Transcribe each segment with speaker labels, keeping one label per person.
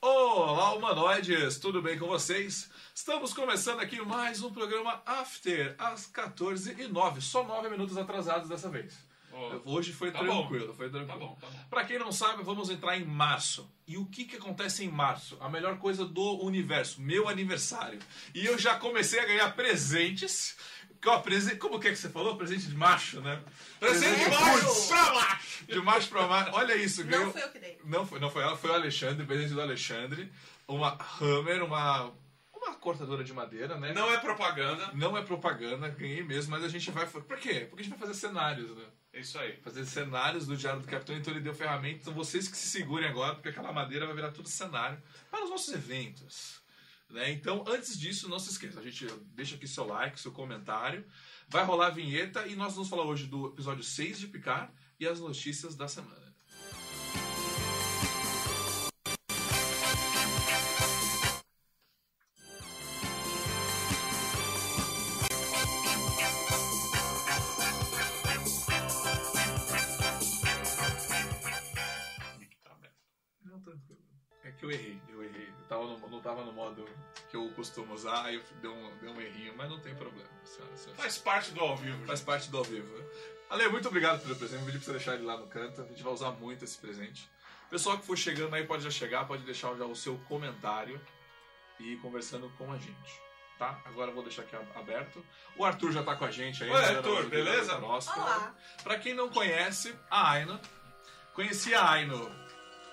Speaker 1: Olá, humanoides! Tudo bem com vocês? Estamos começando aqui mais um programa After, às 14h09. Só 9 minutos atrasados dessa vez.
Speaker 2: Ó,
Speaker 1: Hoje foi
Speaker 2: tá
Speaker 1: tranquilo,
Speaker 2: bom.
Speaker 1: foi tranquilo.
Speaker 2: Tá bom, tá bom.
Speaker 1: Pra quem não sabe, vamos entrar em março. E o que, que acontece em março? A melhor coisa do universo, meu aniversário. E eu já comecei a ganhar presentes. Como que é que você falou? Presente de macho, né?
Speaker 2: Presente de
Speaker 1: macho
Speaker 2: macho!
Speaker 1: pra macho! De macho pra macho. Olha isso,
Speaker 3: Não
Speaker 1: ganhou.
Speaker 3: fui eu que dei.
Speaker 1: Não foi, não foi ela, foi o Alexandre, presente do Alexandre. Uma Hammer, uma, uma cortadora de madeira, né?
Speaker 2: Não é propaganda.
Speaker 1: Não é propaganda, ganhei mesmo, mas a gente vai. Por quê? Porque a gente vai fazer cenários, né?
Speaker 2: É isso aí.
Speaker 1: Fazer cenários do Diário do Capitão, então ele deu ferramentas. Então vocês que se segurem agora, porque aquela madeira vai virar tudo cenário para os nossos eventos. Né? Então, antes disso, não se esqueça, a gente deixa aqui seu like, seu comentário. Vai rolar a vinheta e nós vamos falar hoje do episódio 6 de Picar e as notícias da semana. Costumo usar, aí eu dei um, dei um errinho, mas não tem problema. senhora, senhora.
Speaker 2: Faz parte do ao vivo.
Speaker 1: Faz
Speaker 2: gente.
Speaker 1: parte do ao vivo. Ale, muito obrigado pelo presente. Vou pedir pra você deixar ele lá no canto. A gente vai usar muito esse presente. Pessoal que for chegando aí pode já chegar, pode deixar já o seu comentário e ir conversando com a gente. Tá? Agora eu vou deixar aqui aberto. O Arthur já tá com a gente aí.
Speaker 2: Oi,
Speaker 1: né,
Speaker 2: Arthur,
Speaker 1: na-
Speaker 2: beleza?
Speaker 1: Nossa.
Speaker 3: Olá.
Speaker 1: Pra quem não conhece, a Aino. Conheci a Aino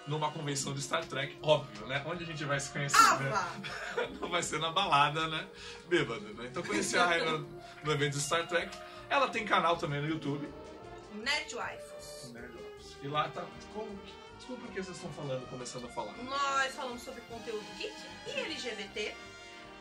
Speaker 1: numa convenção de Star Trek, óbvio, né? Onde a gente vai se conhecer, né?
Speaker 3: Ava!
Speaker 1: não vai ser na balada, né? Bêbado, né? Então conheci a Raina no evento de Star Trek. Ela tem canal também no YouTube.
Speaker 3: Nerd Waifus.
Speaker 1: Nerd Ops. E lá tá. Como. Desculpa o que vocês estão falando, começando a falar.
Speaker 3: Nós falamos sobre conteúdo geek e LGBT.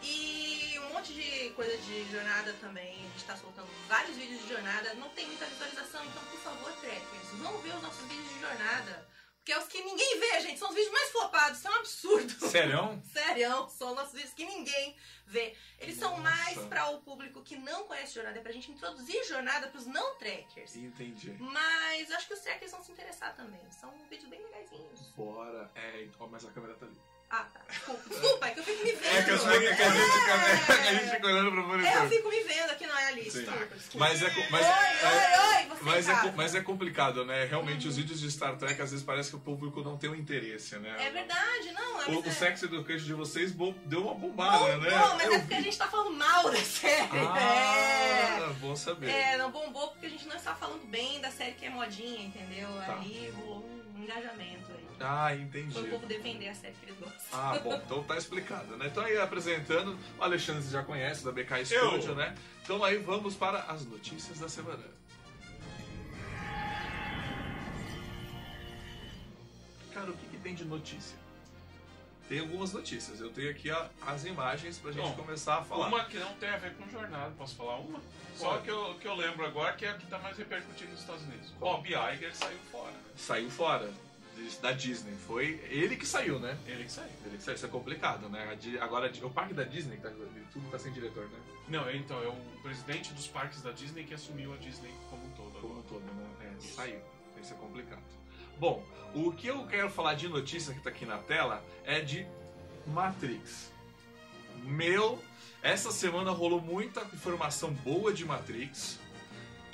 Speaker 3: E um monte de coisa de jornada também. A gente tá soltando vários vídeos de jornada. Não tem muita visualização, então por favor, trekkers, vão ver os nossos vídeos de jornada. Porque é os que ninguém vê, gente. São os vídeos mais flopados. Isso é um absurdo.
Speaker 1: Sério?
Speaker 3: Sério, são nossos vídeos que ninguém vê. Eles são
Speaker 1: Nossa.
Speaker 3: mais para o público que não conhece jornada, é pra gente introduzir jornada pros não trekkers.
Speaker 1: Entendi.
Speaker 3: Mas eu acho que os trekkers vão se interessar também. São vídeos bem legaisinhos.
Speaker 1: Bora. É, então, mas a câmera tá ali.
Speaker 3: Ah, tá. Desculpa, desculpa, é que eu fico me vendo.
Speaker 1: É que, eu sei que a gente fica,
Speaker 3: É.
Speaker 1: a gente fica olhando pro
Speaker 3: É, eu
Speaker 1: monitor.
Speaker 3: fico me vendo aqui. Desculpa, desculpa.
Speaker 1: Mas é, co- mas,
Speaker 3: oi,
Speaker 1: é,
Speaker 3: oi, oi,
Speaker 1: mas, é, co-
Speaker 3: casa.
Speaker 1: mas é complicado, né? Realmente os vídeos de Star Trek às vezes parece que o público não tem o interesse, né?
Speaker 3: É verdade, não. É,
Speaker 1: O, o
Speaker 3: é...
Speaker 1: Sex Education de vocês deu uma bombada,
Speaker 3: Bom,
Speaker 1: né?
Speaker 3: bom, mas
Speaker 1: Eu
Speaker 3: é porque a gente tá falando mal da série. É.
Speaker 1: Ah, bom saber.
Speaker 3: É, não bombou porque a gente não está falando bem da série que é modinha, entendeu?
Speaker 1: Tá.
Speaker 3: Aí rolou um engajamento aí.
Speaker 1: Ah, entendi.
Speaker 3: Foi o povo defender a série que eles gostam.
Speaker 1: Ah, bom, então tá explicado, né? Então aí apresentando, o Alexandre já conhece da BK
Speaker 2: Eu.
Speaker 1: Studio, né? Então aí vamos para as notícias da semana. Cara, o que, que tem de notícia? Tem algumas notícias. Eu tenho aqui a- as imagens pra gente
Speaker 2: Bom,
Speaker 1: começar a falar.
Speaker 2: Uma que não tem a ver com jornada, posso falar uma? Só que eu, que eu lembro agora que é a que tá mais repercutindo nos Estados Unidos.
Speaker 1: Qual?
Speaker 2: Bob Iger saiu fora.
Speaker 1: Saiu fora da Disney. Foi ele que saiu, né?
Speaker 2: Ele que saiu.
Speaker 1: Ele que saiu. Isso é complicado, né? Agora, o parque da Disney, tá, tudo tá sem diretor, né?
Speaker 2: Não, então, é o presidente dos parques da Disney que assumiu a Disney como um todo.
Speaker 1: como um todo, né? É, saiu. Isso é complicado. Bom, o que eu quero falar de notícia que tá aqui na tela é de Matrix. Meu, essa semana rolou muita informação boa de Matrix.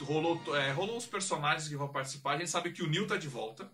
Speaker 1: Rolou, é, rolou os personagens que vão participar. A gente sabe que o Neo tá de volta.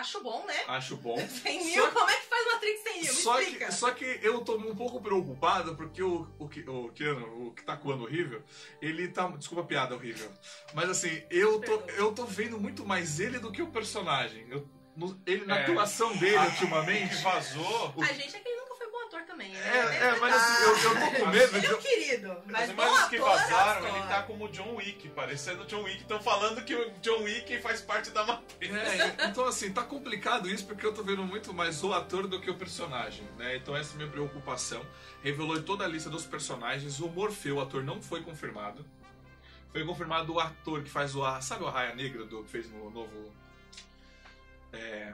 Speaker 3: Acho bom, né?
Speaker 1: Acho bom.
Speaker 3: 100 mil,
Speaker 1: Só-
Speaker 3: como é que faz Matrix 100 mil? Me
Speaker 1: Só
Speaker 3: explica.
Speaker 1: que, só que eu tô um pouco preocupado porque o, o, o Keanu, o que tá coando horrível, ele tá. Desculpa a piada horrível. Mas assim, eu tô, eu tô vendo muito mais ele do que o personagem. Eu, no- ele, na
Speaker 2: É.
Speaker 1: atuação dele
Speaker 2: Ah,
Speaker 1: ultimamente.
Speaker 2: Vazou.
Speaker 3: A gente é que ele nunca foi bom ator também, né?
Speaker 1: É, é, mas assim, eu, eu tô com medo.
Speaker 3: Ele é um
Speaker 1: de-
Speaker 3: querido, mas
Speaker 2: As imagens que vazaram, ele tá como John Wick, parecendo John Wick. Estão falando que o John Wick faz parte da Matrix.
Speaker 1: É, então assim, tá complicado isso porque eu tô vendo muito mais o ator do que o personagem, né? Então essa é a minha preocupação. Revelou toda a lista dos personagens. O Morfeu, o ator, não foi confirmado. Foi confirmado o ator que faz o... Ar- Sabe o Arraia Negra do, que fez no novo... É...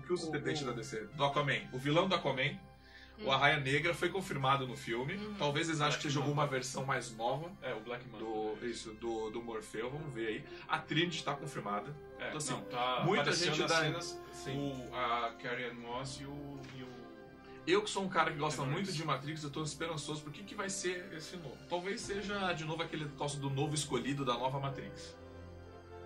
Speaker 1: O que usa o
Speaker 2: O-
Speaker 1: detente
Speaker 2: o-
Speaker 1: da DC? Do Aquaman. O vilão do Aquaman. O Arraia Negra foi confirmado no filme.
Speaker 3: Uhum.
Speaker 1: Talvez eles achem que seja
Speaker 2: Mamba.
Speaker 1: alguma versão mais nova
Speaker 2: É, o Black Manta.
Speaker 1: do, isso, do, do Morfeu. Vamos ver aí. A Trinity tá confirmada.
Speaker 2: É,
Speaker 1: Então, assim,
Speaker 2: não, tá
Speaker 1: muita gente dá-
Speaker 2: cenas
Speaker 1: Sim.
Speaker 2: o, a Carrie Ann Moss e o... E o...
Speaker 1: Eu que sou um cara que gosta muito de Matrix, eu tô esperançoso por que, que vai ser esse novo. Talvez seja de novo aquele negócio do novo escolhido da nova Matrix.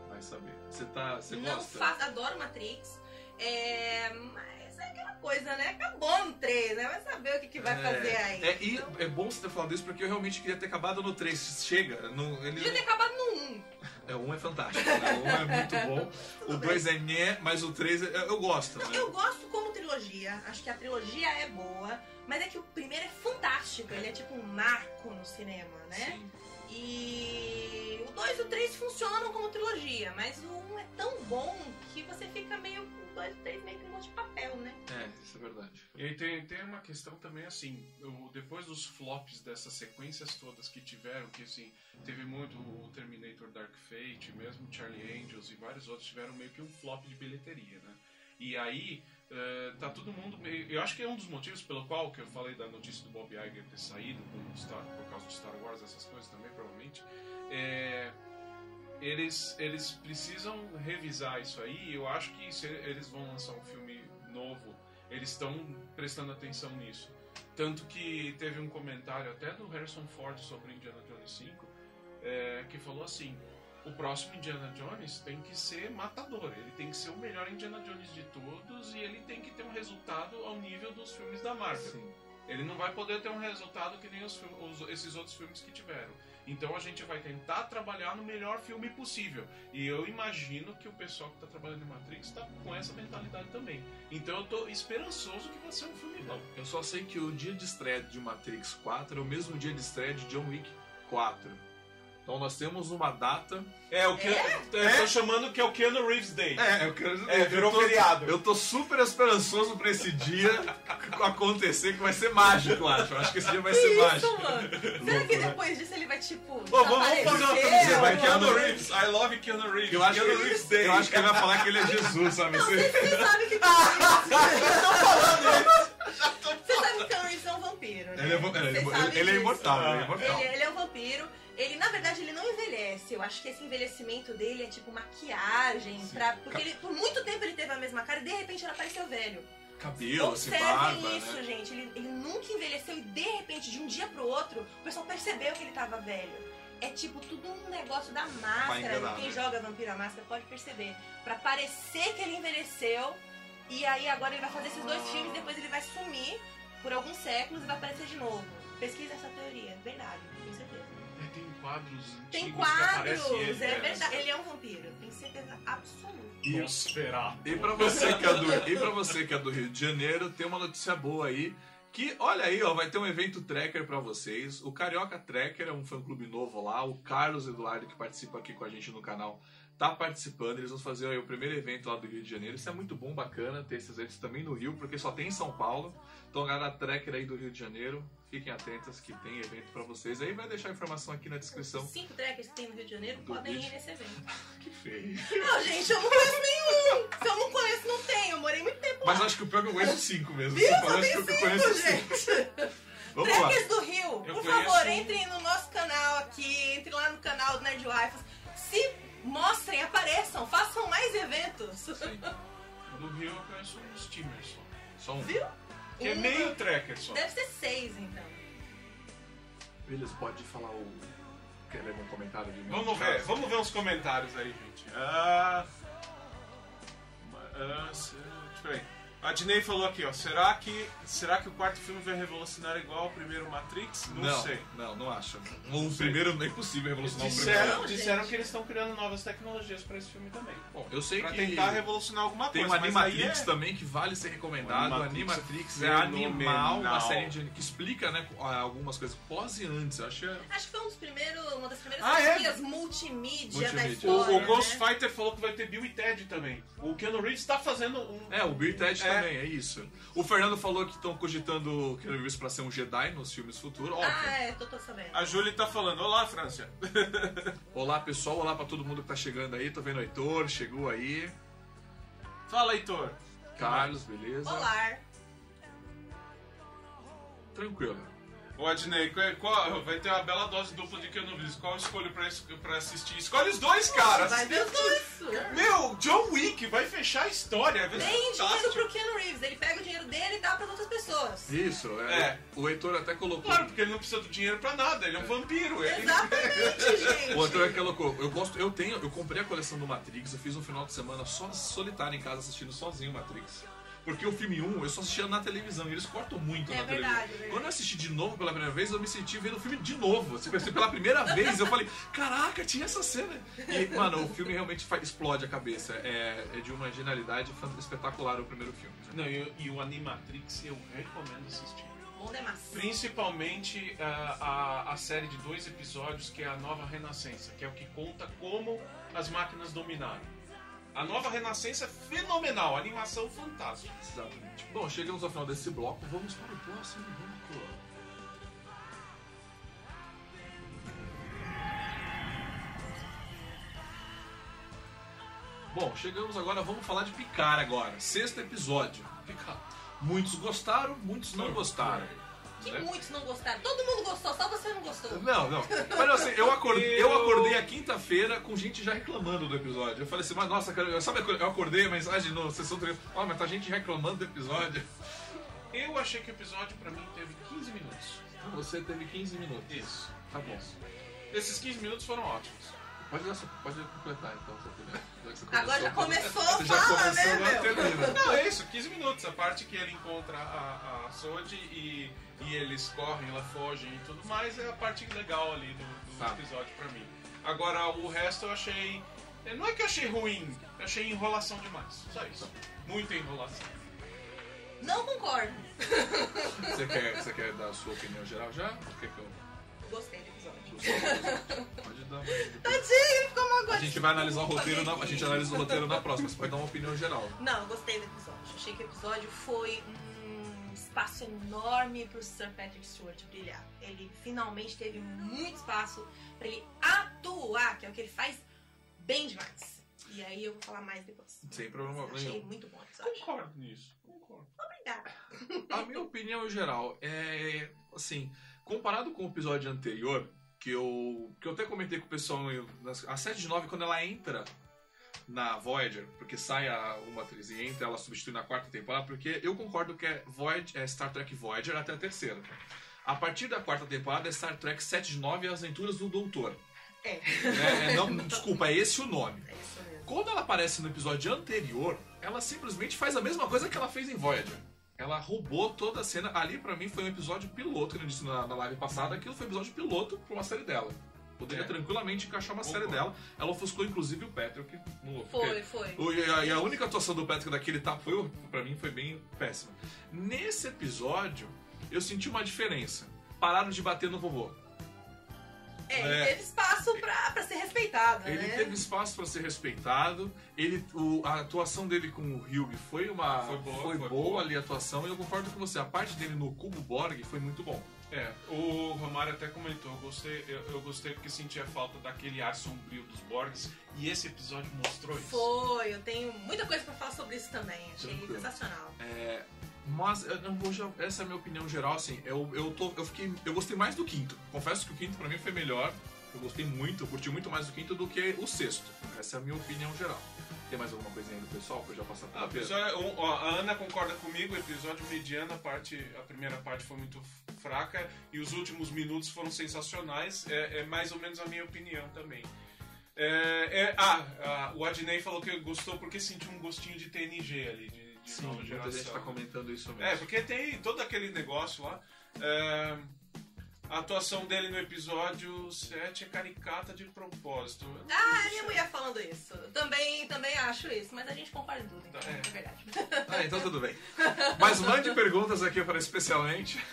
Speaker 1: Vai saber. Você tá. Você
Speaker 3: Não
Speaker 1: gosta?
Speaker 3: faço, adoro Matrix. É, mas é aquela coisa, né? Acabou no 3, né? Vai saber o que, que vai
Speaker 1: É,
Speaker 3: fazer aí.
Speaker 1: É, e
Speaker 3: Então,
Speaker 1: é bom você ter falado isso porque eu realmente queria ter acabado no 3. Chega. No, ele,
Speaker 3: Podia ter acabado no 1.
Speaker 1: é, o 1 é fantástico, né? O 1 é muito bom.
Speaker 3: Tudo
Speaker 1: o
Speaker 3: bem.
Speaker 1: 2 é nhé, mas o 3 é- eu gosto.
Speaker 3: Não,
Speaker 1: né?
Speaker 3: eu gosto como trilogia. Acho que a trilogia é boa. Mas é que o primeiro é fantástico. Ele é tipo um marco no cinema, né?
Speaker 1: Sim.
Speaker 3: E 2 e o 3 funcionam como trilogia, mas o 1 é tão bom que você fica meio com o 2 e o 3 meio que um monte de papel, né?
Speaker 1: É, isso é verdade.
Speaker 2: E aí tem, tem uma questão também assim, eu- depois dos flops dessas sequências todas que tiveram, que assim, teve muito o Terminator Dark Fate, mesmo Charlie Angels e vários outros tiveram meio que um flop de bilheteria, né? E aí eh, tá todo mundo meio. Eu acho que é um dos motivos pelo qual que eu falei da notícia do Bob Iger ter saído com Star- por causa do Star Wars, essas coisas também, provavelmente. É, eles, eles precisam revisar isso aí. Eu acho que se eles vão lançar um filme novo, eles estão prestando atenção nisso. Tanto que teve um comentário até do Harrison Ford sobre Indiana Jones 5, é, que falou assim: o próximo Indiana Jones tem que ser matador, ele tem que ser o melhor Indiana Jones de todos e ele tem que ter um resultado ao nível dos filmes da Marvel.
Speaker 1: Sim.
Speaker 2: Ele não vai poder ter um resultado que nem os, os- esses outros filmes que tiveram. Então a gente vai tentar trabalhar no melhor filme possível. E eu imagino que o pessoal que está trabalhando em Matrix está com essa mentalidade também. Então eu tô esperançoso que vai ser um filme bom.
Speaker 1: Eu só sei que o dia de estreia de Matrix 4 é o mesmo dia de estreia de John Wick 4. Então nós temos uma data.
Speaker 2: É, o que eu tô chamando que é o Keanu Reeves Day.
Speaker 1: É, eu quero
Speaker 2: É, virou
Speaker 1: eu tô,
Speaker 2: feriado.
Speaker 1: Eu tô super esperançoso pra esse dia acontecer, que vai ser mágico, eu acho. Eu acho que esse dia vai ser
Speaker 3: Isso,
Speaker 1: mágico.
Speaker 3: mano. Será que depois disso ele vai, tipo.
Speaker 2: Pô, vamos fazer uma camiseta.
Speaker 1: vai?
Speaker 2: Keanu Reeves. I love Keanu Reeves.
Speaker 1: Eu acho,
Speaker 2: Keanu Reeves Day.
Speaker 1: eu acho que ele vai falar que ele é Jesus, sabe?
Speaker 3: Não,
Speaker 1: Você-
Speaker 3: você sabe que Você sabe que Keanu Reeves é um vampiro, né?
Speaker 1: Ele é, vo- ele é- ele-
Speaker 3: sabe
Speaker 1: ele é imortal, ele é imortal.
Speaker 3: Ele, ele é um vampiro. Ele, na verdade, ele não envelhece. Eu acho que esse envelhecimento dele é tipo maquiagem.
Speaker 1: Sim.
Speaker 3: Pra, porque ele, por muito tempo ele teve a mesma cara e de repente ele apareceu velho.
Speaker 1: Cabelo, assim,
Speaker 3: Observem
Speaker 1: barba,
Speaker 3: isso,
Speaker 1: né?
Speaker 3: gente. Ele, ele nunca envelheceu e de repente, de um dia pro outro, o pessoal percebeu que ele tava velho. É tipo tudo um negócio da máscara.
Speaker 1: enganar,
Speaker 3: Quem
Speaker 1: né?
Speaker 3: joga Vampiro à Máscara pode perceber. Pra parecer que ele envelheceu. E aí agora ele vai fazer esses dois filmes, depois ele vai sumir por alguns séculos e vai aparecer de novo. Pesquisa essa teoria, verdade,
Speaker 2: quadros
Speaker 3: Tem quadros,
Speaker 2: ele,
Speaker 3: é
Speaker 2: né?
Speaker 3: verdade. Ele é um vampiro, tenho certeza absoluta.
Speaker 1: E-
Speaker 2: Nosferatu.
Speaker 1: E pra você que é do, e pra você que é do Rio de Janeiro, tem uma notícia boa aí. Que, olha aí, ó, vai ter um evento tracker pra vocês. O Carioca Tracker é um fã clube novo lá. O Carlos Eduardo, que participa aqui com a gente no canal, tá participando. Eles vão fazer aí, o primeiro evento lá do Rio de Janeiro. Isso é muito bom, bacana ter esses eventos também no Rio, porque só tem em São Paulo. Então, a galera tracker aí do Rio de Janeiro, fiquem atentas que tem evento pra vocês. Aí vai deixar a informação aqui na descrição.
Speaker 3: Cinco trackers que tem no Rio de Janeiro
Speaker 1: Do
Speaker 3: podem
Speaker 1: vídeo.
Speaker 3: ir nesse evento.
Speaker 1: Que feio.
Speaker 3: Não, gente, eu não conheço nenhum. Se eu não conheço, não tem. Eu morei muito tempo
Speaker 1: Mas
Speaker 3: lá.
Speaker 1: acho que o pior é que eu conheço cinco mesmo.
Speaker 3: Viu?
Speaker 1: Você falou, acho que eu
Speaker 3: cinco,
Speaker 1: conheço cinco.
Speaker 3: gente.
Speaker 1: Vamos lá.
Speaker 3: Trackers do Rio,
Speaker 2: Eu
Speaker 3: por
Speaker 2: conheço
Speaker 3: favor, entrem no nosso canal aqui, entrem lá no canal do Nerd Rifles. Se mostrem, apareçam, façam mais eventos.
Speaker 1: Sim.
Speaker 2: Do Rio eu conheço uns só.
Speaker 1: Só um.
Speaker 3: Viu?
Speaker 2: Que é meio tracker só.
Speaker 3: Deve ser seis, então.
Speaker 1: Eles pode falar o. Quer ler um comentário de mim?
Speaker 2: Vamos ver, vamos ver uns comentários aí, gente. Ah, ah, se- espera aí. A Dinei falou aqui, ó. Será que, será que o quarto filme vai revolucionar igual ao primeiro Matrix? Não,
Speaker 1: Não,
Speaker 2: sei.
Speaker 1: não, não acho. O primeiro não é impossível revolucionar o
Speaker 2: Disseram,
Speaker 1: primeiro.
Speaker 3: Não,
Speaker 2: disseram que eles estão criando novas tecnologias pra esse filme também.
Speaker 1: Bom, eu sei
Speaker 2: Pra
Speaker 1: que
Speaker 2: tentar revolucionar alguma
Speaker 1: tem
Speaker 2: coisa.
Speaker 1: o
Speaker 2: mas aí
Speaker 1: Animatrix
Speaker 2: é-
Speaker 1: também que vale ser recomendado.
Speaker 2: O
Speaker 1: O
Speaker 2: Animatrix
Speaker 1: Animatrix
Speaker 2: é
Speaker 1: é animal, uma série de, que explica né, algumas coisas pós e antes. Eu achei.
Speaker 3: Acho que foi um dos primeiros, uma das primeiras
Speaker 2: Ah, é?
Speaker 3: franquias multimídia, da
Speaker 1: Multimídia.
Speaker 3: história.
Speaker 2: O, o Ghost
Speaker 3: né?
Speaker 2: Fighter falou que vai ter Bill e Ted também. O Keanu Reeves tá fazendo um.
Speaker 1: É, o Bill e Ted
Speaker 2: É.
Speaker 1: também, é isso. O Fernando falou que estão cogitando o Keanu Reeves pra ser um Jedi nos filmes futuros. Óbvio.
Speaker 3: Ah, é, tô, tô sabendo.
Speaker 2: A Julie tá falando, olá França.
Speaker 1: Olá, pessoal. Olá pra todo mundo que tá chegando aí. Tô vendo o Heitor, chegou aí.
Speaker 2: Fala, Heitor.
Speaker 1: Carlos, beleza?
Speaker 3: Olá.
Speaker 1: tranquila.
Speaker 2: Ô, Adnei, qual- qual- vai ter uma bela dose dupla de Keanu Reeves. Qual eu escolho pra, pra assistir? Escolhe os dois, cara!
Speaker 3: Vai ver os dois.
Speaker 2: Meu, John Wick vai fechar a história. ser
Speaker 3: Tem dinheiro
Speaker 2: fantástico.
Speaker 3: pro Keanu Reeves. Ele pega o dinheiro dele e dá pras outras pessoas.
Speaker 1: Isso, é.
Speaker 2: É.
Speaker 1: O Heitor até colocou.
Speaker 2: Claro, porque ele não precisa do dinheiro pra nada, ele é um vampiro. Ele...
Speaker 3: Exatamente, gente.
Speaker 1: O Heitor até colocou. Eu gosto, eu tenho, eu comprei a coleção do Matrix, eu fiz um final de semana só solitário em casa assistindo sozinho o Matrix. Porque o filme 1 eu só assistia na televisão e eles cortam muito
Speaker 3: É
Speaker 1: na
Speaker 3: verdade,
Speaker 1: televisão.
Speaker 3: é verdade.
Speaker 1: Quando eu assisti de novo pela primeira vez, eu me senti vendo o filme de novo. Assim, pela primeira vez, eu falei, caraca, tinha essa cena. E, mano, o filme realmente explode a cabeça. É, é de uma genialidade espetacular o primeiro filme.
Speaker 2: Não, e, e o Animatrix eu recomendo assistir.
Speaker 3: Demais.
Speaker 2: Principalmente ah, a, a série de dois episódios que é a Nova Renascença, que é o que conta como as máquinas dominaram. A Nova Renascença é fenomenal, animação fantástica.
Speaker 1: Exatamente. Bom, chegamos ao final desse bloco, vamos para o próximo bloco. Bom, chegamos agora, vamos falar de Picar agora. Sexto episódio. Picar. Muitos gostaram, muitos não gostaram.
Speaker 3: Que
Speaker 1: né?
Speaker 3: muitos não gostaram. Todo mundo gostou, só você não gostou.
Speaker 1: Não, não. Mas assim, eu acordei, eu acordei a quinta-feira com gente já reclamando do episódio. Eu falei assim, mas nossa, cara, sabe, eu acordei a mensagem no sessão do Ó, mas tá gente reclamando do episódio.
Speaker 2: Eu achei que o episódio pra mim teve 15 minutos.
Speaker 1: Você teve 15 minutos.
Speaker 2: Isso.
Speaker 1: Tá bom.
Speaker 2: Esses 15 minutos foram ótimos.
Speaker 1: Pode, sua- pode completar então sua opinião. Já
Speaker 3: Agora já começou,
Speaker 1: Você já
Speaker 3: fala,
Speaker 1: começou,
Speaker 3: né,
Speaker 1: agora
Speaker 3: meu?
Speaker 1: termina.
Speaker 2: Não, é isso, 15 minutos. A parte que ele encontra a, a Sodi e, e eles correm, ela fogem e tudo mais é a parte legal ali do, do
Speaker 1: Tá.
Speaker 2: episódio pra mim. Agora, o resto eu achei. Não é que eu achei ruim, eu achei enrolação demais. Só isso. Muita enrolação.
Speaker 3: Não concordo.
Speaker 1: Você quer, você quer dar a sua opinião geral já? O que que eu...
Speaker 3: Gostei do episódio.
Speaker 1: Pode dar.
Speaker 3: Tadinho, ficou uma
Speaker 1: A gente vai analisar o roteiro na, a gente analisa o roteiro na próxima. Você pode dar uma opinião geral.
Speaker 3: Não, eu gostei do episódio. Achei que o episódio foi um espaço enorme pro Sir Patrick Stewart brilhar. Ele finalmente teve muito espaço pra ele atuar, que é o que ele faz bem demais. E aí eu vou falar mais depois.
Speaker 1: Sem problema
Speaker 3: Achei
Speaker 1: nenhum.
Speaker 3: muito bom o episódio.
Speaker 2: Concordo nisso. Concordo.
Speaker 3: Obrigada.
Speaker 1: A minha opinião geral é assim, comparado com o episódio anterior, que eu que eu até comentei com o pessoal nas- a 7 de 9 quando ela entra na Voyager, porque sai a, uma atriz e entra, ela substitui na quarta temporada, porque eu concordo que é, Voyager, é Star Trek Voyager até a terceira. A partir da quarta temporada é Star Trek 7 de 9 As Aventuras do Doutor.
Speaker 3: É,
Speaker 1: É, é, não, desculpa, é esse o nome.
Speaker 3: é isso mesmo.
Speaker 1: Quando ela aparece no episódio anterior, ela simplesmente faz a mesma coisa que ela fez em Voyager. Ela roubou toda a cena. Ali, pra mim, foi um episódio piloto, que eu disse na, na live passada. Aquilo foi um episódio piloto pra uma série dela. Poderia
Speaker 2: É.
Speaker 1: tranquilamente encaixar uma série
Speaker 2: Concordo.
Speaker 1: dela. Ela ofuscou, inclusive, o Patrick. No,
Speaker 3: Foi, foi.
Speaker 1: o- E a, e a única atuação do Patrick daquele tapa foi, pra mim, foi bem péssima. Nesse episódio, eu senti uma diferença. Pararam de bater no vovô.
Speaker 3: É, ele
Speaker 1: É.
Speaker 3: teve espaço pra, pra ser respeitado,
Speaker 1: Ele
Speaker 3: né?
Speaker 1: teve espaço para ser respeitado. Ele, o- a atuação dele com o Hugh foi uma
Speaker 2: Foi boa,
Speaker 1: foi
Speaker 2: foi
Speaker 1: boa
Speaker 2: boa.
Speaker 1: ali a atuação e eu concordo com você. A parte dele no Cubo Borg foi muito bom.
Speaker 2: É, o Romário até comentou, eu gostei, eu, eu gostei porque sentia falta daquele ar sombrio dos Borgs e esse episódio mostrou isso.
Speaker 3: Foi, eu tenho muita coisa pra falar sobre isso também. Achei
Speaker 1: Tranquilo.
Speaker 3: sensacional.
Speaker 1: É, mas eu não vou já- essa é a minha opinião geral assim. Eu, eu tô eu fiquei eu gostei mais do quinto. Confesso que o quinto para mim foi melhor. Eu gostei muito, eu curti muito mais o quinto do que o sexto. Essa é a minha opinião geral. Tem mais alguma coisinha aí do pessoal pra eu já passar
Speaker 2: Ah,
Speaker 1: pra
Speaker 2: o episódio- um, ó, a Ana concorda comigo, o episódio mediano, a, parte, a primeira parte foi muito fraca e os últimos minutos foram sensacionais. É, é mais ou menos a minha opinião também. É, é- ah, ah, o Adnei falou que gostou porque sentiu um gostinho de TNG ali, de, de
Speaker 1: Sim,
Speaker 2: nova
Speaker 1: muita
Speaker 2: geração.
Speaker 1: gente tá comentando isso mesmo.
Speaker 2: É, porque tem todo aquele negócio lá. É, a atuação dele no episódio 7 é caricata de propósito.
Speaker 3: Ah, minha
Speaker 2: se-
Speaker 3: mulher falando isso. Também, também acho isso, mas a gente concorda em tudo, então,
Speaker 2: Tá, é.
Speaker 3: é verdade.
Speaker 1: Ah, então tudo bem. Mas mande perguntas aqui para especialmente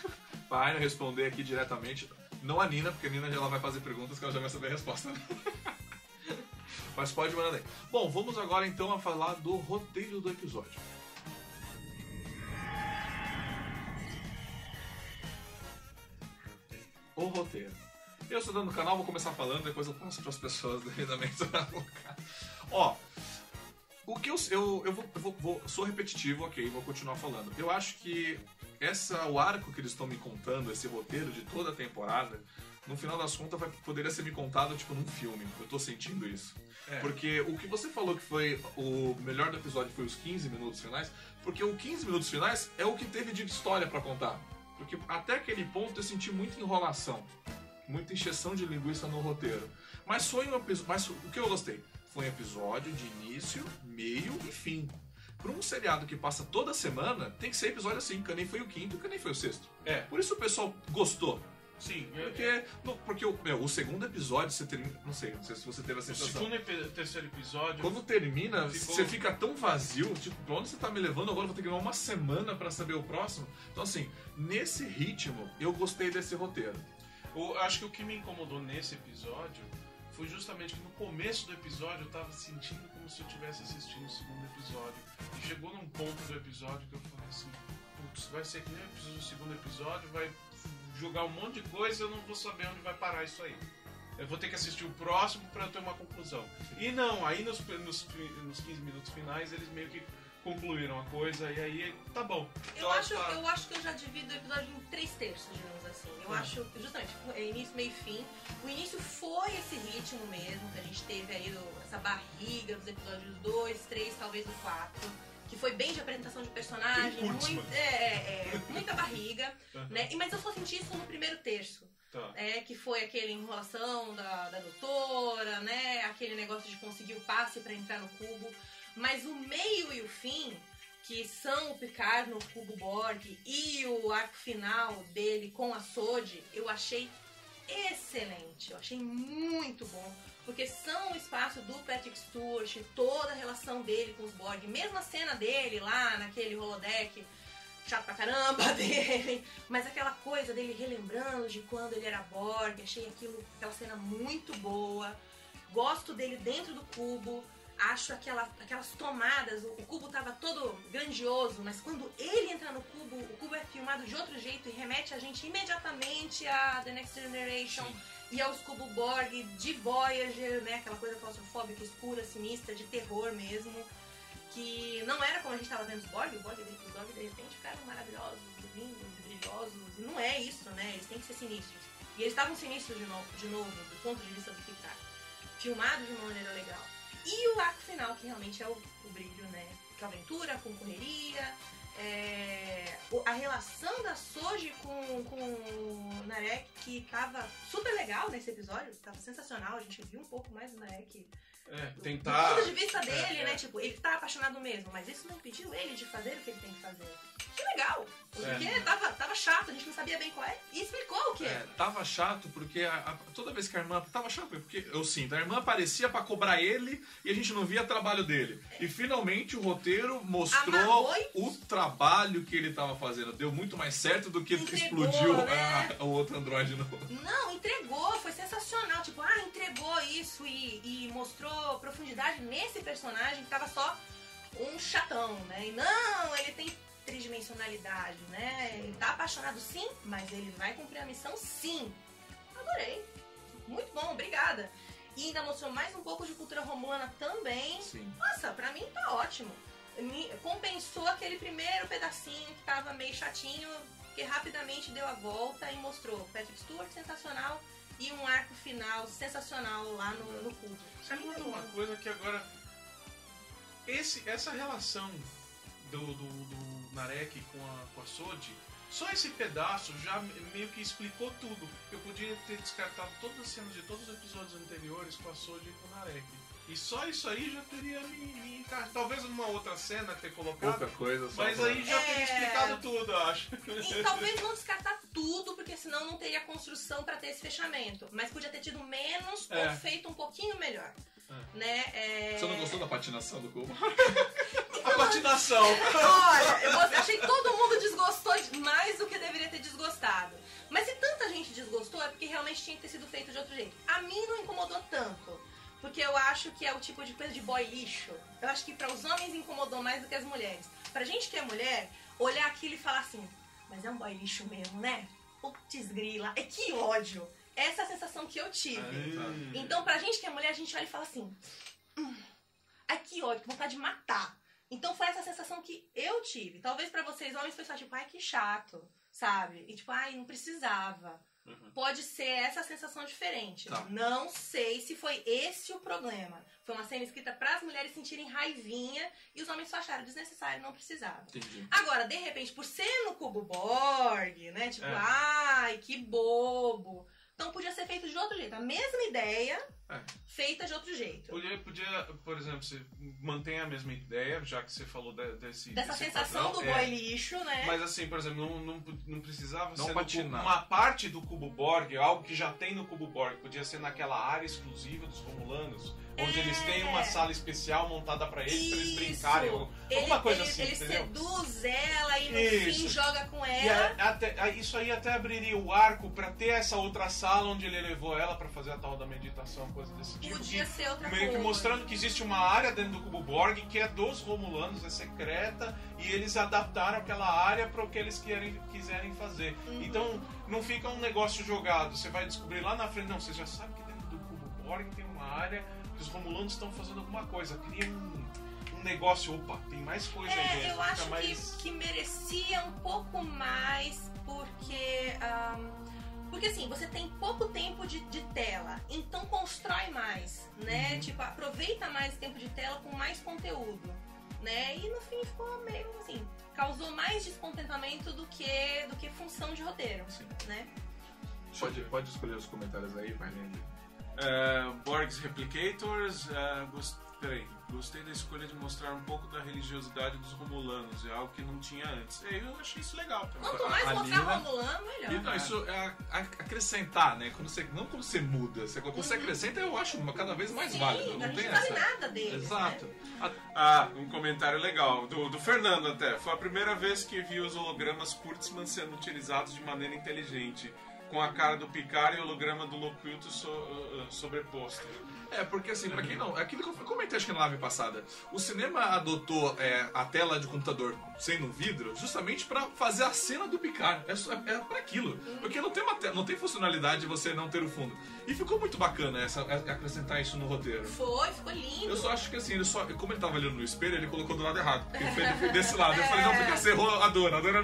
Speaker 1: para Aina responder aqui diretamente. Não a Nina, porque a Nina já vai fazer perguntas que ela já vai saber a resposta. Mas pode mandar aí. Bom, vamos agora então a falar do roteiro do episódio. O roteiro. Eu sou dono do canal, vou começar falando, depois eu passo para as pessoas devidamente. Ó, O que eu. Eu, eu, vou, eu vou- vou- sou repetitivo, ok, vou continuar falando. Eu acho que essa, o arco que eles estão me contando, esse roteiro de toda a temporada, no final das contas vai, poderia ser me contado tipo num filme. Eu tô sentindo isso.
Speaker 2: É.
Speaker 1: Porque o que você falou que foi o melhor do episódio foi os 15 minutos finais, porque o 15 minutos finais é o que teve de história pra contar. Porque até aquele ponto eu senti muita enrolação, muita encheção de linguiça no roteiro. Mas foi um episódio. Mas o que eu gostei? Foi um episódio de início, meio e fim. Pra um seriado que passa toda semana, tem que ser episódio assim, que nem foi o quinto, que nem foi o sexto.
Speaker 2: É,
Speaker 1: Por isso o pessoal gostou.
Speaker 2: Sim. é-
Speaker 1: Porque, no- porque o, meu, o segundo episódio você termina. Não sei, não sei se você teve a
Speaker 2: O
Speaker 1: sensação.
Speaker 2: segundo e terceiro episódio.
Speaker 1: Quando termina,
Speaker 2: Ficou-
Speaker 1: você fica tão vazio, tipo, pra onde você tá me levando agora? Eu vou ter que levar uma semana pra saber o próximo. Então, assim, nesse ritmo, eu gostei desse roteiro.
Speaker 2: Eu acho que o que me incomodou nesse episódio foi justamente que no começo do episódio eu tava sentindo como se eu estivesse assistindo o segundo episódio. E chegou num ponto do episódio que eu falei assim, putz, vai ser que nem o o segundo episódio, vai jogar um monte de coisa eu não vou saber onde vai parar isso aí. Eu vou ter que assistir o próximo pra eu ter uma conclusão. E não, aí nos, nos, nos 15 minutos finais eles meio que concluíram a coisa e aí tá bom.
Speaker 3: Eu
Speaker 2: Tá-
Speaker 3: acho,
Speaker 2: tá-
Speaker 3: eu acho que eu já divido o episódio em três terços, digamos assim. Eu
Speaker 2: Hum.
Speaker 3: acho, justamente, é início, meio e fim. O início foi esse ritmo mesmo, que a gente teve aí, essa barriga dos episódios 2, 3, talvez o 4. Que foi bem de apresentação de personagem, muito, é, é, é, muita barriga, né? E- Mas eu só senti isso no primeiro terço.
Speaker 2: Tá.
Speaker 3: é, que foi aquele enrolação da, da doutora, né? Aquele negócio de conseguir o passe pra entrar no cubo. Mas o meio e o fim, que são o Picard no cubo Borg e o arco final dele com a Sode, eu achei excelente. Eu achei muito bom. Porque são o espaço do Patrick Stewart, toda a relação dele com os Borg, mesmo a cena dele lá naquele holodeck, chato pra caramba dele, mas aquela coisa dele relembrando de quando ele era Borg, achei aquilo, aquela cena muito boa. Gosto dele dentro do cubo, acho aquela, aquelas tomadas, o, cubo tava todo grandioso, mas quando ele entra no cubo, o cubo é filmado de outro jeito e remete a gente imediatamente a The Next Generation
Speaker 2: Sim.
Speaker 3: E aos cubo Borg de Voyager, né? Aquela coisa claustrofóbica, escura, sinistra, de terror mesmo. Que não era como a gente estava vendo os Borg, os Borg de repente ficaram maravilhosos, lindos, brilhosos. E não é isso, né? Eles têm que ser sinistros. E eles estavam sinistros de novo, de novo, do ponto de vista do Picard. Filmado de uma maneira legal. E o arco final, que realmente é o, o brilho, né? Com aventura, com correria. É, a relação da Soji com, com o Narek, que tava super legal nesse episódio, tava sensacional. A gente viu um pouco mais do Narek
Speaker 2: É,
Speaker 3: do
Speaker 2: tentar.
Speaker 3: ponto de vista dele,
Speaker 2: É,
Speaker 3: né?
Speaker 2: é.
Speaker 3: Tipo, ele tá apaixonado mesmo, mas isso não impediu ele de fazer o que ele tem que fazer. Que legal! Porque
Speaker 2: É.
Speaker 3: tava, tava chato, a gente não sabia bem qual é. E explicou o que
Speaker 1: É, tava chato porque a- a- toda vez que a irmã. Tava chato porque eu sinto, a irmã aparecia pra cobrar ele e a gente não via trabalho dele. E finalmente o roteiro mostrou o trabalho que ele tava fazendo. Deu muito mais certo do que
Speaker 3: Entregou,
Speaker 1: explodiu
Speaker 3: né?
Speaker 1: a- o outro androide no.
Speaker 3: Não, entregou, foi sensacional. Tipo, ah, entregou isso e, e mostrou profundidade nesse personagem que tava só um chatão, né? E não, ele tem tridimensionalidade, né? Ele tá apaixonado sim, mas ele vai cumprir a missão sim. Adorei. Muito bom, obrigada. E ainda mostrou mais um pouco de cultura romana também.
Speaker 1: Sim.
Speaker 3: Nossa, pra mim tá ótimo. Me compensou aquele primeiro pedacinho que tava meio chatinho, que rapidamente deu a volta e mostrou Patrick Stewart sensacional e um arco final sensacional lá no, no mim
Speaker 2: Sabe
Speaker 3: tá
Speaker 2: uma coisa que agora. Esse, essa relação do, do, do Narek com a, com a Sodi, só esse pedaço já me- meio que explicou tudo. Eu podia ter descartado todas as cenas de todos os episódios anteriores com a Sodi e com o Narek. E só isso aí já teria me. Talvez numa outra cena ter colocado.
Speaker 1: Pouca coisa só.
Speaker 2: Mas
Speaker 1: pra-
Speaker 2: aí já teria
Speaker 3: É.
Speaker 2: explicado tudo, eu acho.
Speaker 3: E talvez não descartar tudo, porque senão não teria construção pra ter esse fechamento. Mas podia ter tido menos
Speaker 2: É.
Speaker 3: ou feito um pouquinho melhor.
Speaker 2: É.
Speaker 3: Né? É...
Speaker 1: Você não gostou da patinação do cubo?
Speaker 2: A patinação.
Speaker 3: Olha, eu achei que todo mundo desgostou de- mais do que deveria ter desgostado. Mas se tanta gente desgostou, é porque realmente tinha que ter sido feito de outro jeito. A mim não incomodou tanto. Porque eu acho que é o tipo de coisa de boy lixo. Eu acho que para os homens incomodou mais do que as mulheres. Pra gente que é mulher, olhar aquilo e falar assim, mas é um boy lixo mesmo, né? Putz grila, é que ódio. Essa é a sensação que eu tive.
Speaker 2: Hum.
Speaker 3: Então, pra gente que é mulher, a gente olha e fala assim. "Hum." ai que ódio, que vontade de matar. Então foi essa sensação que eu tive. Talvez pra vocês homens foi só tipo, ai que chato, sabe? E tipo, ai, não precisava.
Speaker 2: Uhum.
Speaker 3: Pode ser essa sensação diferente.
Speaker 1: Tá.
Speaker 3: Não sei se foi esse o problema. Foi uma cena escrita para as mulheres sentirem raivinha e os homens só acharam desnecessário, não precisava.
Speaker 1: Entendi.
Speaker 3: Agora, de repente, por ser no cubo Borg, né? Tipo,
Speaker 2: É.
Speaker 3: ai, que bobo. Então podia ser feito de outro jeito. A mesma ideia,
Speaker 1: É.
Speaker 3: feita de outro jeito.
Speaker 2: Podia, podia, por exemplo, você mantém a mesma ideia, já que você falou de- desse.
Speaker 3: Dessa
Speaker 2: desse
Speaker 3: sensação
Speaker 2: padrão,
Speaker 3: do
Speaker 2: é.
Speaker 3: boy lixo, né?
Speaker 2: Mas assim, por exemplo, não, não, não precisava
Speaker 1: Não
Speaker 2: ser
Speaker 1: patinar.
Speaker 2: cubo- uma parte do cubo Borg, algo que já tem no cubo Borg. Podia ser naquela área exclusiva dos Romulanos, onde
Speaker 3: É.
Speaker 2: eles têm uma sala especial montada pra eles, pra eles brincarem.
Speaker 3: ele,
Speaker 2: Alguma coisa
Speaker 3: ele,
Speaker 2: assim,
Speaker 3: ele
Speaker 2: entendeu?
Speaker 3: seduz ela e no
Speaker 2: Isso.
Speaker 3: fim joga com ela.
Speaker 2: a- até, isso aí até abriria o arco pra ter essa outra sala onde ele levou ela pra fazer a tal da meditação, coisa desse tipo.
Speaker 3: Podia
Speaker 2: que-
Speaker 3: ser outra
Speaker 2: meio que
Speaker 3: coisa.
Speaker 2: mostrando que existe uma área dentro do cubo Borg que é dos Romulanos, é secreta, e eles adaptaram aquela área para o que eles querem, quiserem fazer.
Speaker 3: Uhum.
Speaker 2: Então não fica um negócio jogado. Você vai descobrir lá na frente, não, você já sabe que dentro do cubo Borg tem uma área que os Romulanos estão fazendo alguma coisa. Cria um, um negócio, opa, tem mais coisa aí
Speaker 3: É,
Speaker 2: dentro.
Speaker 3: eu acho
Speaker 2: mais...
Speaker 3: que, que merecia um pouco mais, porque. ahn, porque assim, você tem pouco tempo de, de tela, então constrói mais, né?
Speaker 2: Uhum.
Speaker 3: Tipo, aproveita mais tempo de tela com mais conteúdo, né? E no fim ficou meio assim, causou mais descontentamento do que, do que função de roteiro,
Speaker 1: Sim.
Speaker 3: né?
Speaker 1: Pode, pode escolher os comentários aí, vai lendo.
Speaker 2: É, Borgs Replicators, é, gost... Peraí, gostei da escolha de mostrar um pouco da religiosidade dos Romulanos, é algo que não tinha antes. É, Eu achei isso legal.
Speaker 3: Quanto mais
Speaker 1: a
Speaker 3: mostrar Romulano, melhor.
Speaker 1: E, não, isso é a- a- acrescentar, né? Quando você, não quando você muda, você, quando você
Speaker 3: Uhum.
Speaker 1: acrescenta, eu acho uma cada vez mais
Speaker 3: Sim,
Speaker 1: válido.
Speaker 3: a
Speaker 1: Não
Speaker 3: gente
Speaker 1: tem
Speaker 3: não
Speaker 1: essa.
Speaker 3: nada deles.
Speaker 1: Exato.
Speaker 3: Né?
Speaker 2: Ah, um comentário legal, do, do Fernando até. Foi a primeira vez que vi os hologramas Kurtzman sendo utilizados de maneira inteligente. Com a cara do Picard e o holograma do Locuto so, uh, uh, sobreposto.
Speaker 1: É, porque assim, pra quem não. Aquilo que eu comentei acho que na live passada. O cinema adotou é, a tela de computador sem no vidro justamente pra fazer a cena do Picard. É, só- é pra aquilo. Porque não tem, uma te- não tem funcionalidade de você não ter o fundo. E ficou muito bacana essa, é- acrescentar isso no roteiro.
Speaker 3: Foi, ficou lindo.
Speaker 1: Eu só acho que assim, ele só. Como ele tava olhando no espelho, ele colocou do lado errado. Porque ele fez, ele fez desse lado. Eu falei, não, porque você errou a dor, a dor era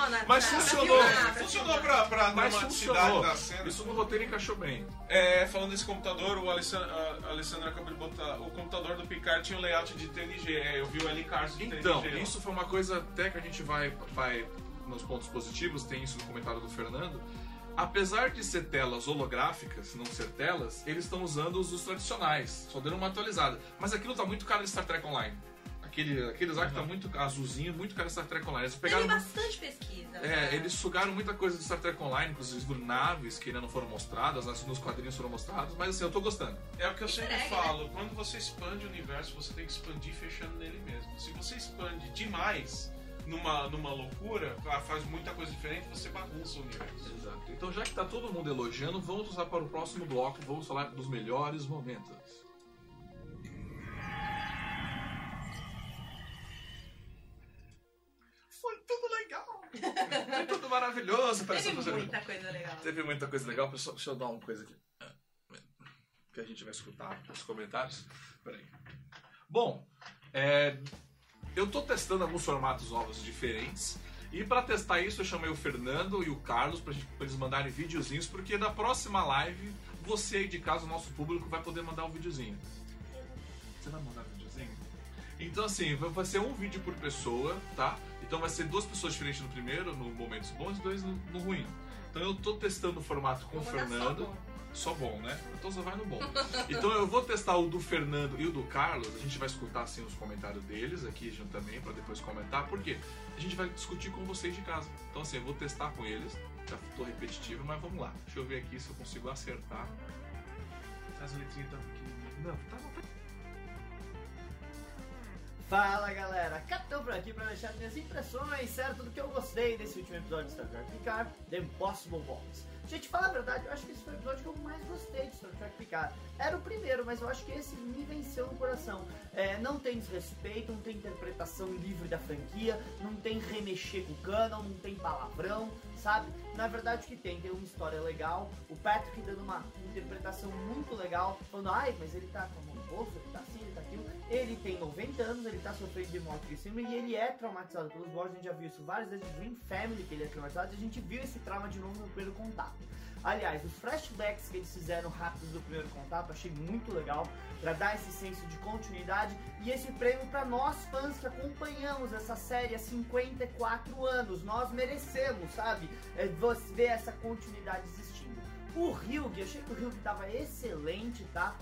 Speaker 3: funciona.
Speaker 1: Mas
Speaker 3: pra- pra
Speaker 1: funcionou.
Speaker 3: filmar, pra
Speaker 2: Funcionou
Speaker 3: filmar.
Speaker 2: pra, pra
Speaker 1: Mas funcionou.
Speaker 2: da cena.
Speaker 1: Isso no roteiro encaixou bem.
Speaker 2: É, falando desse computador, o Alessandro, a Alessandro acabou de botar. O computador do Picard tinha um layout de TNG. É, eu vi o L. Carson de
Speaker 1: Então,
Speaker 2: TNG. lá.
Speaker 1: isso foi uma coisa até que a gente vai, vai nos pontos positivos, tem isso no comentário do Fernando. Apesar de ser telas holográficas, não ser telas, eles estão usando os, os tradicionais, só dando uma atualizada. Mas aquilo tá muito caro em Star Trek Online. Aquele, aqueles lá que tá muito azulzinho, muito caro em Star Trek Online. Eles pegaram.
Speaker 3: bastante pesquisa.
Speaker 1: É,
Speaker 3: né?
Speaker 1: eles sugaram muita coisa de Star Trek Online, inclusive naves que ainda não foram mostradas, nos quadrinhos foram mostrados, mas assim, eu tô gostando.
Speaker 2: É o que eu sempre
Speaker 3: Entregue,
Speaker 2: falo, quando você expande o universo, você tem que expandir fechando nele mesmo. Se você expande demais numa, numa loucura, ah, faz muita coisa diferente, você bagunça o universo.
Speaker 1: Exato. Então, já que tá todo mundo elogiando, vamos usar para o próximo bloco, vamos falar dos melhores momentos. Foi tudo maravilhoso! Parece
Speaker 3: Teve muita coisa legal.
Speaker 1: Teve muita coisa legal, pessoal. Deixa eu dar uma coisa aqui. Que a gente vai escutar os comentários. Peraí. Bom, é, eu tô testando alguns formatos novos diferentes. E para testar isso, eu chamei o Fernando e o Carlos para eles mandarem videozinhos, porque da próxima live, você aí de casa, o nosso público, vai poder mandar um videozinho. Você vai mandar um videozinho? Então, assim, vai ser um vídeo por pessoa, tá? Então vai ser duas pessoas diferentes no primeiro, no momentos bons, e dois no, no ruim. Então eu tô testando o formato com o
Speaker 3: só
Speaker 1: Fernando.
Speaker 3: bom.
Speaker 1: Só bom, né? Então só vai no bom. Então eu vou testar o do Fernando e o do Carlos. A gente vai escutar assim os comentários deles aqui junto também para depois comentar. Por quê? A gente vai discutir com vocês de casa. Então assim, eu vou testar com eles. Já tô repetitivo, mas vamos lá. Deixa eu ver aqui se eu consigo acertar.
Speaker 2: As letrinhas tão pequenininhas.
Speaker 1: Não, tá, tá.
Speaker 4: Fala galera, Capitão por aqui para deixar minhas impressões, certo, do que eu gostei desse último episódio de Star Trek Picard, The Impossible Box. Gente, falar a verdade, eu acho que esse foi o episódio que eu mais gostei de Star Trek Picard. Era o primeiro, mas eu acho que esse me venceu no coração. É, não tem desrespeito, não tem interpretação livre da franquia, não tem remexer com o canon, não tem palavrão, sabe? Na verdade, que tem? Tem uma história legal, o Patrick dando uma interpretação muito legal, falando, ai, mas ele tá com no bolso, ele tá assim, ele tá aquilo. Ele tem 90 anos, ele tá sofrendo de cima e ele é traumatizado pelos Borg. A gente já viu isso várias vezes. Dream Family que ele é traumatizado e a gente viu esse trauma de novo no primeiro contato. Aliás, os flashbacks que eles fizeram rápidos do primeiro contato, achei muito legal para dar esse senso de continuidade e esse prêmio para nós fãs que acompanhamos essa série há 54 anos. Nós merecemos, sabe? É, ver essa continuidade existindo. O Hyug, achei que o Hyug tava excelente, tá?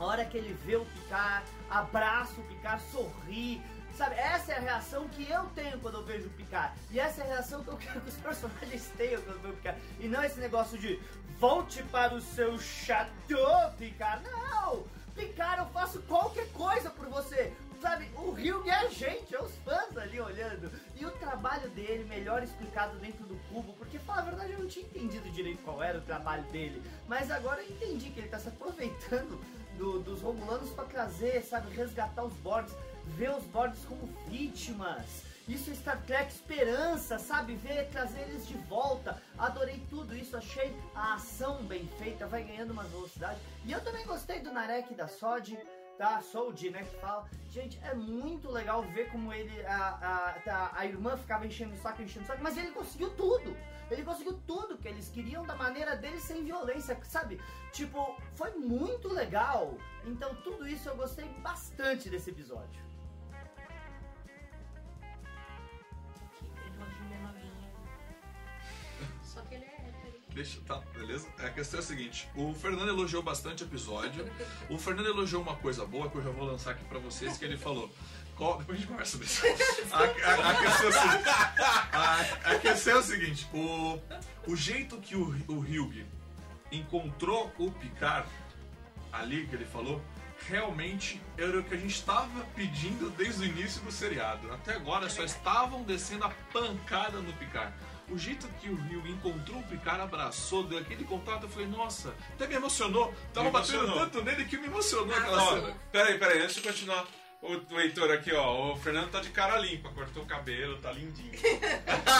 Speaker 4: A hora que ele vê o Picard, abraça o Picard, sorri. Sabe, essa é a reação que eu tenho quando eu vejo o Picard. E essa é a reação que eu quero que os personagens tenham quando eu vejo o Picard. E não esse negócio de volte para o seu chateau, Picard. Não! Picard, eu faço qualquer coisa por você. Sabe, o Rio é a gente, é os fãs ali olhando. E o trabalho dele, melhor explicado dentro do cubo, porque, falar a verdade, eu não tinha entendido direito qual era o trabalho dele. Mas agora eu entendi que ele está se aproveitando do, dos Romulanos para trazer, sabe, resgatar os Borgs, ver os Borgs como vítimas. Isso é Star Trek Esperança, sabe? Ver, trazer eles de volta. Adorei tudo isso, achei a ação bem feita, vai ganhando uma velocidade. E eu também gostei do Narek da Sod, tá? Sold, né, que fala. Gente, é muito legal ver como ele, a, a, a irmã ficava enchendo o saco, enchendo o saco, mas ele conseguiu tudo. Ele conseguiu tudo que eles queriam da maneira dele sem violência, sabe? Tipo, foi muito legal. Então, tudo isso eu gostei bastante desse episódio.
Speaker 3: Só que ele é hétero.
Speaker 1: Deixa, tá, beleza? A questão é a seguinte: o Fernando elogiou bastante o episódio. O Fernando elogiou uma coisa boa que eu já vou lançar aqui pra vocês, que ele falou. Qual, depois a gente conversa sobre isso. A, a- a questão é seguinte: a, a questão é o seguinte: o, o jeito que o, o Hugh encontrou o Picard ali, que ele falou, realmente era o que a gente estava pedindo desde o início do seriado. Até agora só estavam descendo a pancada no Picard. O jeito que o Rio encontrou o Picard, abraçou, deu aquele contato, eu falei, nossa, até me emocionou. Tava
Speaker 5: Me
Speaker 1: batendo
Speaker 5: emocionou.
Speaker 1: tanto nele que me emocionou
Speaker 3: Ah,
Speaker 1: aquela
Speaker 5: Ó,
Speaker 1: cena.
Speaker 5: peraí, peraí, antes de continuar. O, o Heitor aqui, ó, o Fernando tá de cara limpa, cortou o cabelo, tá lindinho.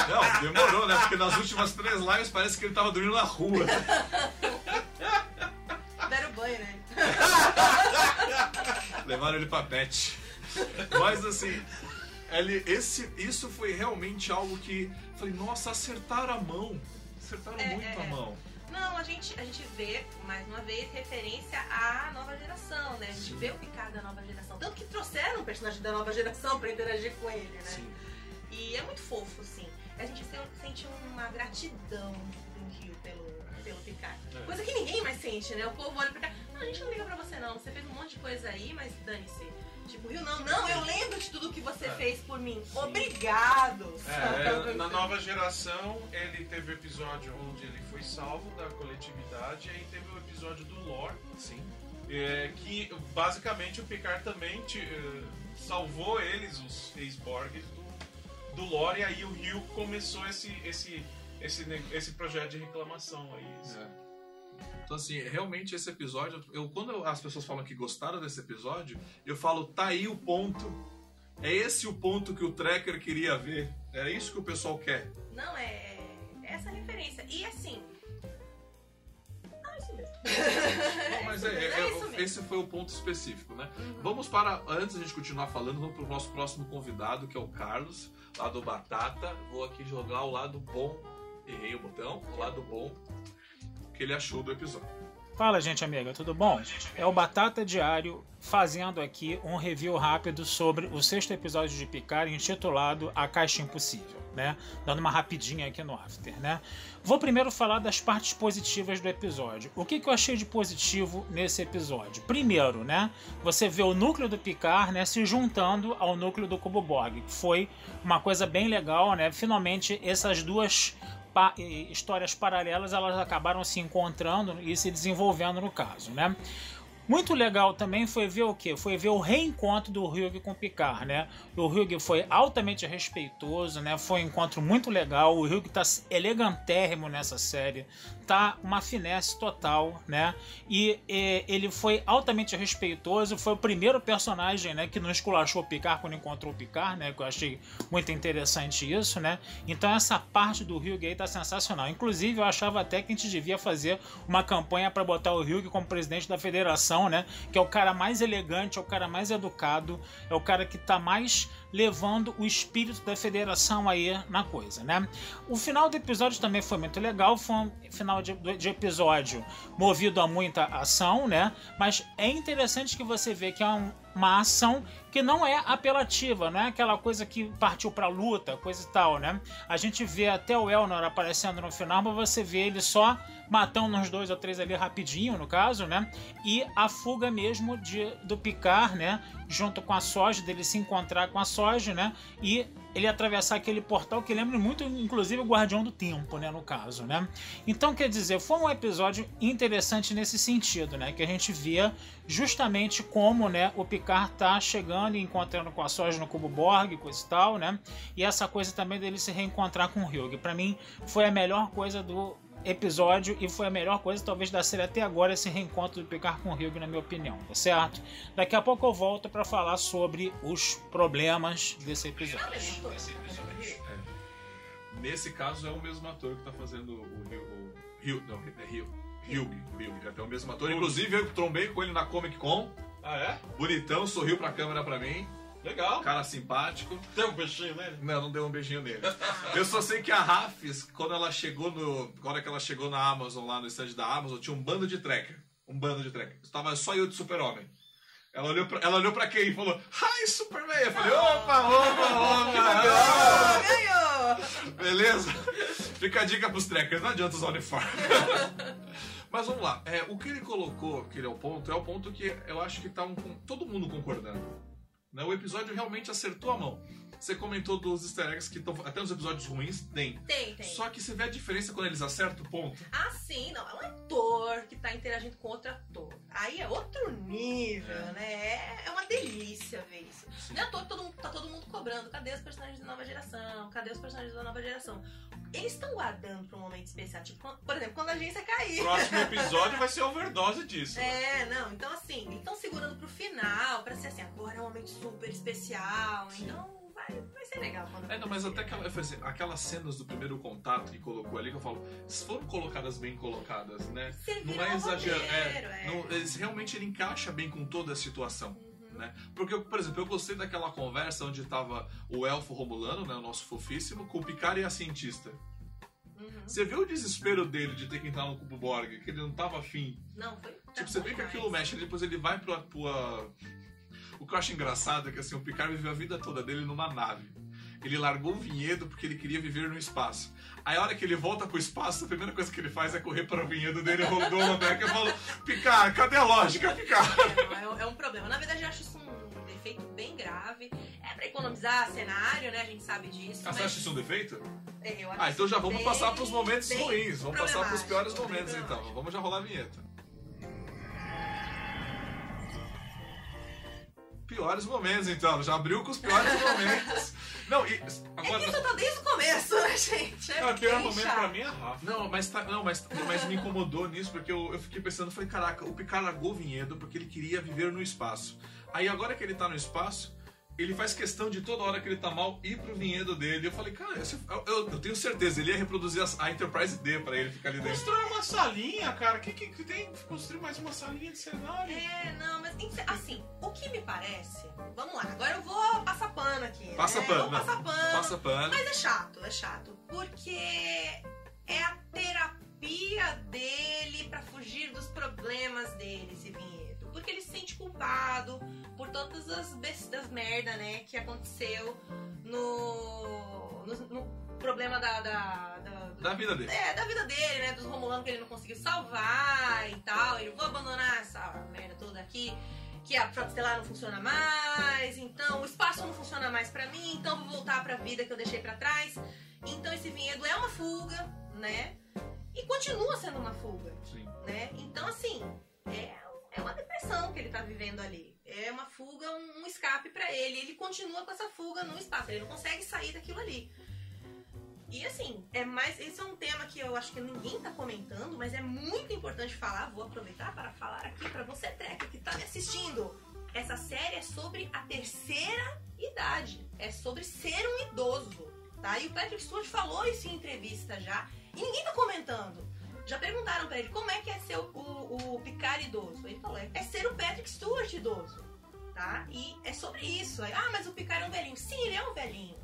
Speaker 1: Não, demorou, né? Porque nas últimas três lives parece que ele tava dormindo na rua.
Speaker 3: Deram banho, né?
Speaker 1: Levaram ele pra pet. Mas assim, ele, esse, isso foi realmente algo que. Falei, nossa, acertaram a mão. Acertaram
Speaker 3: É,
Speaker 1: muito
Speaker 3: é,
Speaker 1: a
Speaker 3: é.
Speaker 1: mão.
Speaker 3: Não, a gente, a gente vê, mais uma vez, referência à nova geração, né? A gente
Speaker 1: Sim.
Speaker 3: vê o Picard da nova geração. Tanto que trouxeram um personagem da nova geração pra interagir com ele, né?
Speaker 1: Sim.
Speaker 3: E é muito fofo, assim. A gente se- sente uma gratidão do Rio pelo, pelo Picard.
Speaker 5: É.
Speaker 3: Coisa que ninguém mais sente, né? O povo olha pro Picard. Não, a gente não liga pra você, não. Você fez um monte de coisa aí, mas dane-se. Tipo, Rio, não, não, eu lembro de tudo que você
Speaker 5: É.
Speaker 3: fez por mim. Obrigado!
Speaker 5: É, na nova geração, ele teve o episódio onde ele foi salvo da coletividade, e aí teve o episódio do lore,
Speaker 1: Sim.
Speaker 5: é, que basicamente o Picard também te- eh, salvou eles, os ex-Borgs, do, do lore, e aí o Rio começou esse, esse, esse, esse projeto de reclamação aí.
Speaker 1: É. Então, assim, realmente esse episódio. Eu, quando as pessoas falam que gostaram desse episódio, eu falo, tá aí o ponto. É esse o ponto que o Trekker queria ver. Era isso que o pessoal quer.
Speaker 3: Não, é, é essa referência. E assim. Ah, isso mesmo.
Speaker 1: Não, mas é, é-
Speaker 3: mesmo,
Speaker 1: é-
Speaker 3: mesmo.
Speaker 1: esse foi o ponto específico, né?
Speaker 3: Uhum.
Speaker 1: Vamos para. Antes de a gente continuar falando, vamos para o nosso próximo convidado, que é o Carlos, lá do Batata. Vou aqui jogar o lado bom. Errei o botão, o lado bom. Que ele achou do episódio.
Speaker 6: Fala, gente amiga, tudo bom? É o Batata Diário fazendo aqui um review rápido sobre o sexto episódio de Picard intitulado A Caixa Impossível, né? Dando uma rapidinha aqui no after, né? Vou primeiro falar das partes positivas do episódio. O que, que eu achei de positivo nesse episódio? Primeiro, né? Você vê o núcleo do Picard, né, se juntando ao núcleo do Cubo Borg. Foi uma coisa bem legal, né? Finalmente essas duas pa- histórias paralelas elas acabaram se encontrando e se desenvolvendo no caso, né? Muito legal também foi ver o que? Foi ver o reencontro do Hugh com o Picard, né? O Hugh foi altamente respeitoso, né? Foi um encontro muito legal. O Hugh tá elegantérrimo nessa série tá uma finesse total, né? E, e, ele foi altamente respeitoso, foi o primeiro personagem, né, que não esculachou o Picard quando encontrou o Picard, né? Que eu achei muito interessante isso, né? Então essa parte do Hugh aí tá sensacional. Inclusive, eu achava até que a gente devia fazer uma campanha para botar o Hugh como presidente da federação, né? Que é o cara mais elegante, é o cara mais educado, é o cara que tá mais levando o espírito da federação aí na coisa, né? O final do episódio também foi muito legal, foi um final de, de episódio movido a muita ação, né? Mas é interessante que você vê que é um, uma ação que não é apelativa, não é aquela coisa que partiu pra luta, coisa e tal, né? A gente vê até o Elnor aparecendo no final, mas você vê ele só matando uns dois ou três ali rapidinho, no caso, né? E a fuga mesmo de, do Picard, né? Junto com a Soja, dele se encontrar com a Soja, né? E ele atravessar aquele portal que lembra muito, inclusive, o Guardião do Tempo, né? No caso, né? Então, quer dizer, foi um episódio interessante nesse sentido, né? Que a gente via justamente como, né? O Picard tá chegando e encontrando com a Soja no Cubo Borg, coisa e tal, né? E essa coisa também dele se reencontrar com o Hugh. Para mim, foi a melhor coisa do episódio e foi a melhor coisa talvez da série até agora esse reencontro do Picard com o Hugh na minha opinião, tá certo? Daqui a pouco eu volto para falar sobre os problemas desse episódio.
Speaker 1: É. Nesse caso é o mesmo ator que tá fazendo o Hugh, o Hugh não, é Hugh, Hugh, Hugh, até o mesmo ator. Inclusive eu trombei com ele na Comic Con.
Speaker 5: Ah, é?
Speaker 1: Bonitão, sorriu pra câmera pra mim.
Speaker 5: Legal.
Speaker 1: Cara simpático.
Speaker 5: Deu um beijinho nele?
Speaker 1: Não, não deu um beijinho nele. Eu só sei que a Rafis, quando ela chegou no. Quando ela chegou na Amazon, lá no stand da Amazon, tinha um bando de tracker. Um bando de tracker. Estava só eu de super-homem. Ela olhou, pra, ela olhou pra quem e falou, Hi, Superman! Eu falei, opa, opa, opa, que legal!
Speaker 3: Ganhou!
Speaker 1: Beleza? Fica a dica pros trackers, não adianta usar uniforme. Mas vamos lá, é, o que ele colocou, que ele é o ponto, é o ponto que eu acho que tá um, todo mundo concordando. Né? O episódio realmente acertou a mão. Você comentou dos easter eggs que estão. Até nos episódios ruins tem.
Speaker 3: Tem, tem.
Speaker 1: Só que você vê a diferença quando eles acertam o ponto.
Speaker 3: Ah, sim, não. É um ator que tá interagindo com outro ator. Aí é outro nível,
Speaker 1: É.
Speaker 3: né? É, uma delícia ver isso.
Speaker 1: Sim.
Speaker 3: Não é à toa que todo mundo, tá todo mundo cobrando. Cadê os personagens da nova geração? Cadê os personagens da nova geração? Eles estão guardando pra um momento especial. Tipo, por exemplo, quando a agência cair.
Speaker 5: Próximo episódio vai ser overdose disso.
Speaker 3: É, não, então assim, eles estão segurando pro final, pra ser assim, agora é um momento super especial,
Speaker 1: Sim.
Speaker 3: então vai, ser legal quando
Speaker 1: É, não, mas até aquela, assim, aquelas cenas do primeiro contato que colocou ali, que eu falo, foram colocadas bem colocadas, né?
Speaker 3: Serviram
Speaker 1: Não é exagero. É,
Speaker 3: é.
Speaker 1: não- realmente ele encaixa bem com toda a situação.
Speaker 3: Uhum.
Speaker 1: Né? Porque, por exemplo, eu gostei daquela conversa onde tava o elfo Romulano, né, o nosso fofíssimo, com o Picard e a cientista.
Speaker 3: Uhum.
Speaker 1: Você vê o desespero dele de ter que entrar no Cubo Borg, que ele não tava afim.
Speaker 3: Não, foi.
Speaker 1: Tipo, você vê que aquilo mexe, depois ele vai pro. pro O que eu acho engraçado é que assim, o Picard viveu a vida toda dele numa nave. Ele largou o vinhedo porque ele queria viver no espaço. Aí a hora que ele volta pro espaço, a primeira coisa que ele faz é correr para o vinhedo dele, rodou o deck e eu falo, Picard, cadê a lógica, Picard?
Speaker 3: É, não, é um- é um problema. Na verdade, eu acho isso um defeito bem grave. É pra economizar cenário, né? A gente sabe disso.
Speaker 1: Ah, você
Speaker 3: mas-
Speaker 1: acha isso um defeito?
Speaker 3: É, eu acho
Speaker 1: Ah, então já vamos
Speaker 3: bem-
Speaker 1: passar pros momentos ruins. Vamos passar pros piores momentos então. Vamos já rolar a vinheta. Piores momentos então. Já abriu com os piores momentos. Não, e
Speaker 3: É que
Speaker 1: agora.
Speaker 3: isso tá desde o começo, né, gente? É
Speaker 5: Não, o pior momento
Speaker 3: chato.
Speaker 5: pra mim é Rafa.
Speaker 1: Não, mas, tá, não mas, mas me incomodou nisso porque eu, eu fiquei pensando, falei, caraca, o Picard largou o vinhedo porque ele queria viver no espaço. Aí agora que ele tá no espaço, ele faz questão de toda hora que ele tá mal ir pro vinhedo dele. Eu falei, cara, eu, eu- eu tenho certeza, ele ia reproduzir a, a Enterprise D pra ele ficar ali dentro.
Speaker 5: Constrói uma salinha, cara. O que, que, que tem que construir mais uma salinha de cenário?
Speaker 3: É, não, mas assim, o que me parece. Vamos lá, agora eu vou passar pano aqui.
Speaker 1: Passa
Speaker 3: né?
Speaker 1: pano,
Speaker 3: passar pano.
Speaker 1: Passa pano.
Speaker 3: Mas é chato, é chato. Porque é a terapia dele pra fugir dos problemas dele, esse vinhedo. Porque ele se sente culpado por todas as bestas merda, né, que aconteceu no. no, no problema da. da, da-
Speaker 1: Da vida dele.
Speaker 3: é, da vida dele, né? Dos Romulanos que ele não conseguiu salvar e tal. Ele vou abandonar essa merda toda aqui. Que a Frota Estelar não funciona mais, então o espaço não funciona mais pra mim, então vou voltar pra vida que eu deixei pra trás. Então esse vinhedo é uma fuga, né? E continua sendo uma fuga,
Speaker 1: Sim.
Speaker 3: né? Então assim, é é uma depressão que ele tá vivendo ali. É uma fuga, um, escape para ele. Ele continua com essa fuga no espaço. Ele não consegue sair daquilo ali. E assim, é mais. Esse é um tema que eu acho que ninguém tá comentando, mas é muito importante falar. Vou aproveitar para falar aqui para você, Treco, que tá me assistindo. Essa série é sobre a terceira idade. É sobre ser um idoso. Tá? E o Patrick Stewart falou isso em entrevista já. E ninguém tá comentando. Já perguntaram para ele como é que é ser o, o, o Picard idoso. Ele falou, é ser o Patrick Stewart idoso. Tá? E é sobre isso. Ah, mas o Picard é um velhinho. Sim, ele é um velhinho.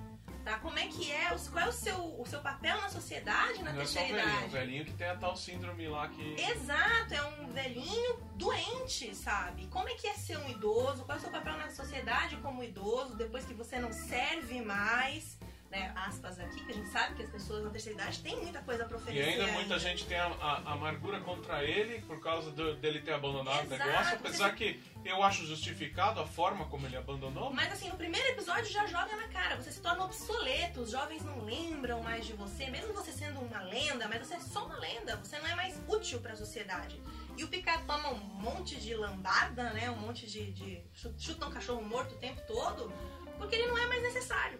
Speaker 3: Tá? Como é que é, qual é o seu, o seu papel na sociedade na
Speaker 2: Não é
Speaker 3: terceira
Speaker 2: o velhinho,
Speaker 3: idade?
Speaker 2: o velhinho que tem a tal síndrome lá que.
Speaker 3: Exato, é um velhinho doente, sabe? Como é que é ser um idoso? Qual é o seu papel na sociedade como idoso depois que você não serve mais? Né, aspas aqui, que a gente sabe que as pessoas na terceira idade têm muita coisa pra
Speaker 2: E
Speaker 3: oferecer.
Speaker 2: ainda muita gente tem a, a- a amargura contra ele por causa do- dele ter abandonado o
Speaker 3: Exato,
Speaker 2: negócio, apesar que eu acho justificado a forma como ele abandonou.
Speaker 3: Mas assim, no primeiro episódio já joga na cara, você se torna obsoleto, os jovens não lembram mais de você, mesmo você sendo uma lenda, mas você é só uma lenda, você não é mais útil pra sociedade. E o Picard toma um monte de lambada, né? Um monte de. de chuta um cachorro morto o tempo todo, porque ele não é mais necessário.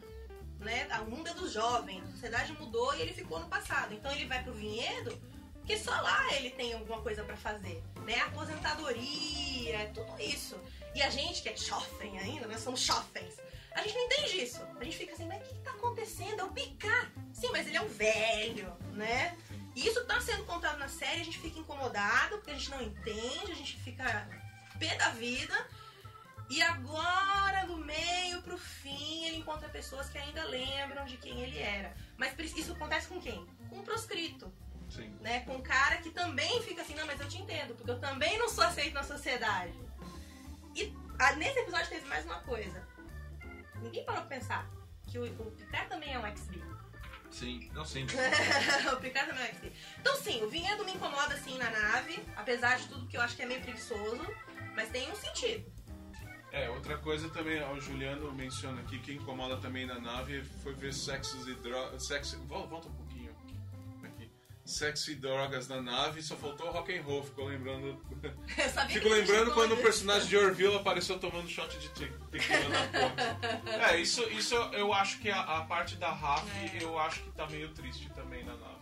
Speaker 3: Né? O mundo é dos jovens, a sociedade mudou e ele ficou no passado. Então ele vai pro vinhedo, porque só lá ele tem alguma coisa pra fazer. Né? Aposentadoria, tudo isso. E a gente, que é jovem ainda, nós somos jovens, a gente não entende isso. A gente fica assim, mas o que, que tá acontecendo? É o Picard. Sim, mas ele é um velho, né? E isso tá sendo contado na série, a gente fica incomodado, porque a gente não entende, a gente fica pé da vida. E agora, do meio pro fim, ele encontra pessoas que ainda lembram de quem ele era. Mas isso acontece com quem? Com o proscrito
Speaker 1: Sim.
Speaker 3: né, com um cara que também fica assim, não, mas eu te entendo, porque eu também não sou aceito na sociedade. E ah, nesse episódio teve mais uma coisa. Ninguém parou pra pensar que o, o Picard também é um XB.
Speaker 1: Sim. Não, sim.
Speaker 3: o Picard também é um XB. Então sim, o vinhedo me incomoda assim na nave, apesar de tudo que eu acho que é meio preguiçoso, mas tem um sentido.
Speaker 2: É, outra coisa também, o Juliano menciona aqui que incomoda também na nave foi ver sexos e drogas. Sexo, vol- volta um pouquinho aqui. Sexo e drogas na nave, só faltou rock and roll, ficou lembrando.
Speaker 3: Eu sabia
Speaker 2: Fico lembrando quando o personagem de Orville apareceu tomando shot de te- tequila na ponte. É, isso, isso eu acho que a, a parte da Raf,
Speaker 3: É.
Speaker 2: eu acho que tá meio triste também na nave.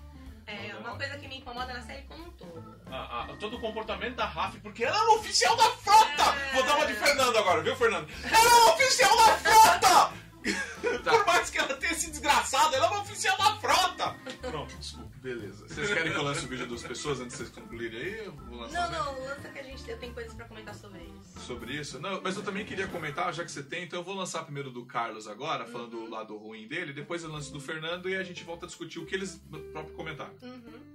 Speaker 3: É, uma coisa que me incomoda na série como um.
Speaker 2: A- a- todo o comportamento da Raf, porque ela é uma oficial da frota!
Speaker 3: É.
Speaker 2: Vou dar uma de Fernando agora, viu, Fernando? Ela é uma oficial da frota! Por mais que ela tenha se desgraçado, ela é uma oficial da frota! Pronto, desculpa.
Speaker 1: Beleza. Vocês querem que eu lance o vídeo das pessoas antes de vocês concluírem aí?
Speaker 3: Não, não, lança que a gente eu tenho coisas pra comentar sobre isso.
Speaker 1: sobre isso. Não, mas eu também queria comentar, já que você tem, então eu vou lançar primeiro do Carlos agora, falando
Speaker 3: Uhum.
Speaker 1: do lado ruim dele, depois eu lanço do Fernando e a gente volta a discutir o que eles próprio comentaram.
Speaker 3: Uhum.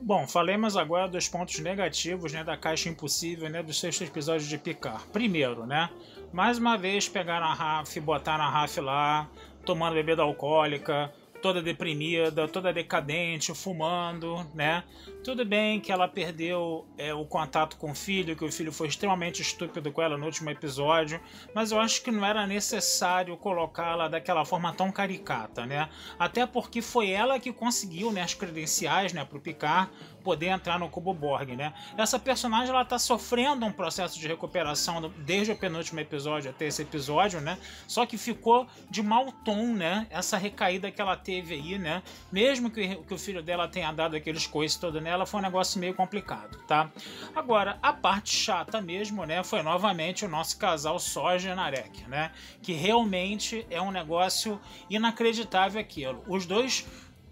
Speaker 6: Bom, falemos agora dos pontos negativos né, da Caixa Impossível né, do sexto episódio de Picard. Primeiro, né? Mais uma vez pegaram a Raf, botaram a Raf lá, tomando bebida alcoólica, toda deprimida, toda decadente, fumando, né? Tudo bem que ela perdeu é, o contato com o filho, que o filho foi extremamente estúpido com ela no último episódio, mas eu acho que não era necessário colocá-la daquela forma tão caricata, né? Até porque foi ela que conseguiu né, as credenciais né, para o Picard poder entrar no Cubo Borg, né? Essa personagem ela tá sofrendo um processo de recuperação desde o penúltimo episódio até esse episódio, né? Só que ficou de mau tom, né? Essa recaída que ela teve aí, né? Mesmo que, que o filho dela tenha dado aqueles coices todo nela, foi um negócio meio complicado, tá? Agora, a parte chata mesmo, né? Foi novamente o nosso casal Soja e Narek, né? Que realmente é um negócio inacreditável aquilo. Os dois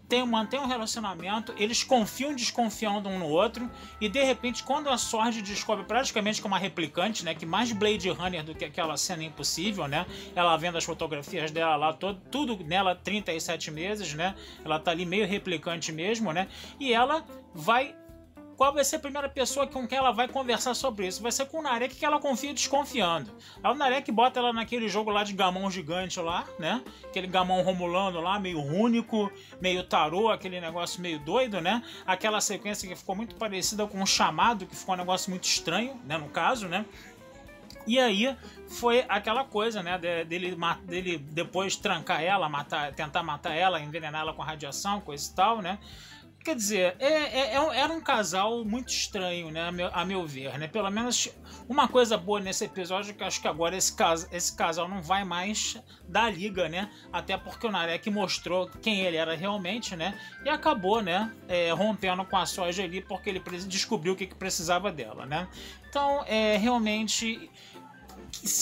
Speaker 6: tem, mantém um relacionamento, eles confiam desconfiando um no outro, e de repente, quando a Sword descobre praticamente que é uma replicante, né? Que mais Blade Runner do que aquela cena impossível, né? Ela vendo as fotografias dela lá, todo, tudo nela 37 meses, né? Ela tá ali meio replicante mesmo, né? E ela vai qual vai ser a primeira pessoa com quem ela vai conversar sobre isso? Vai ser com o Narek que ela confia desconfiando. Aí o Narek bota ela naquele jogo lá de gamão gigante lá, né? Aquele gamão romulano lá, meio único, meio tarô, aquele negócio meio doido, né? Aquela sequência que ficou muito parecida com o chamado, que ficou um negócio muito estranho, né? No caso, né? E aí foi aquela coisa, né, de- dele, dele depois trancar ela, matar, tentar matar ela, envenenar ela com radiação, coisa e tal, né? Quer dizer, é, é, é, era um casal muito estranho, né? A meu, a meu, ver, né? Pelo menos uma coisa boa nesse episódio é que acho que agora esse, cas, esse casal não vai mais da liga, né? Até porque o Narek mostrou quem ele era realmente, né? E acabou, né? É, rompendo com a soja ali porque ele descobriu o que, que precisava dela, né? Então, é realmente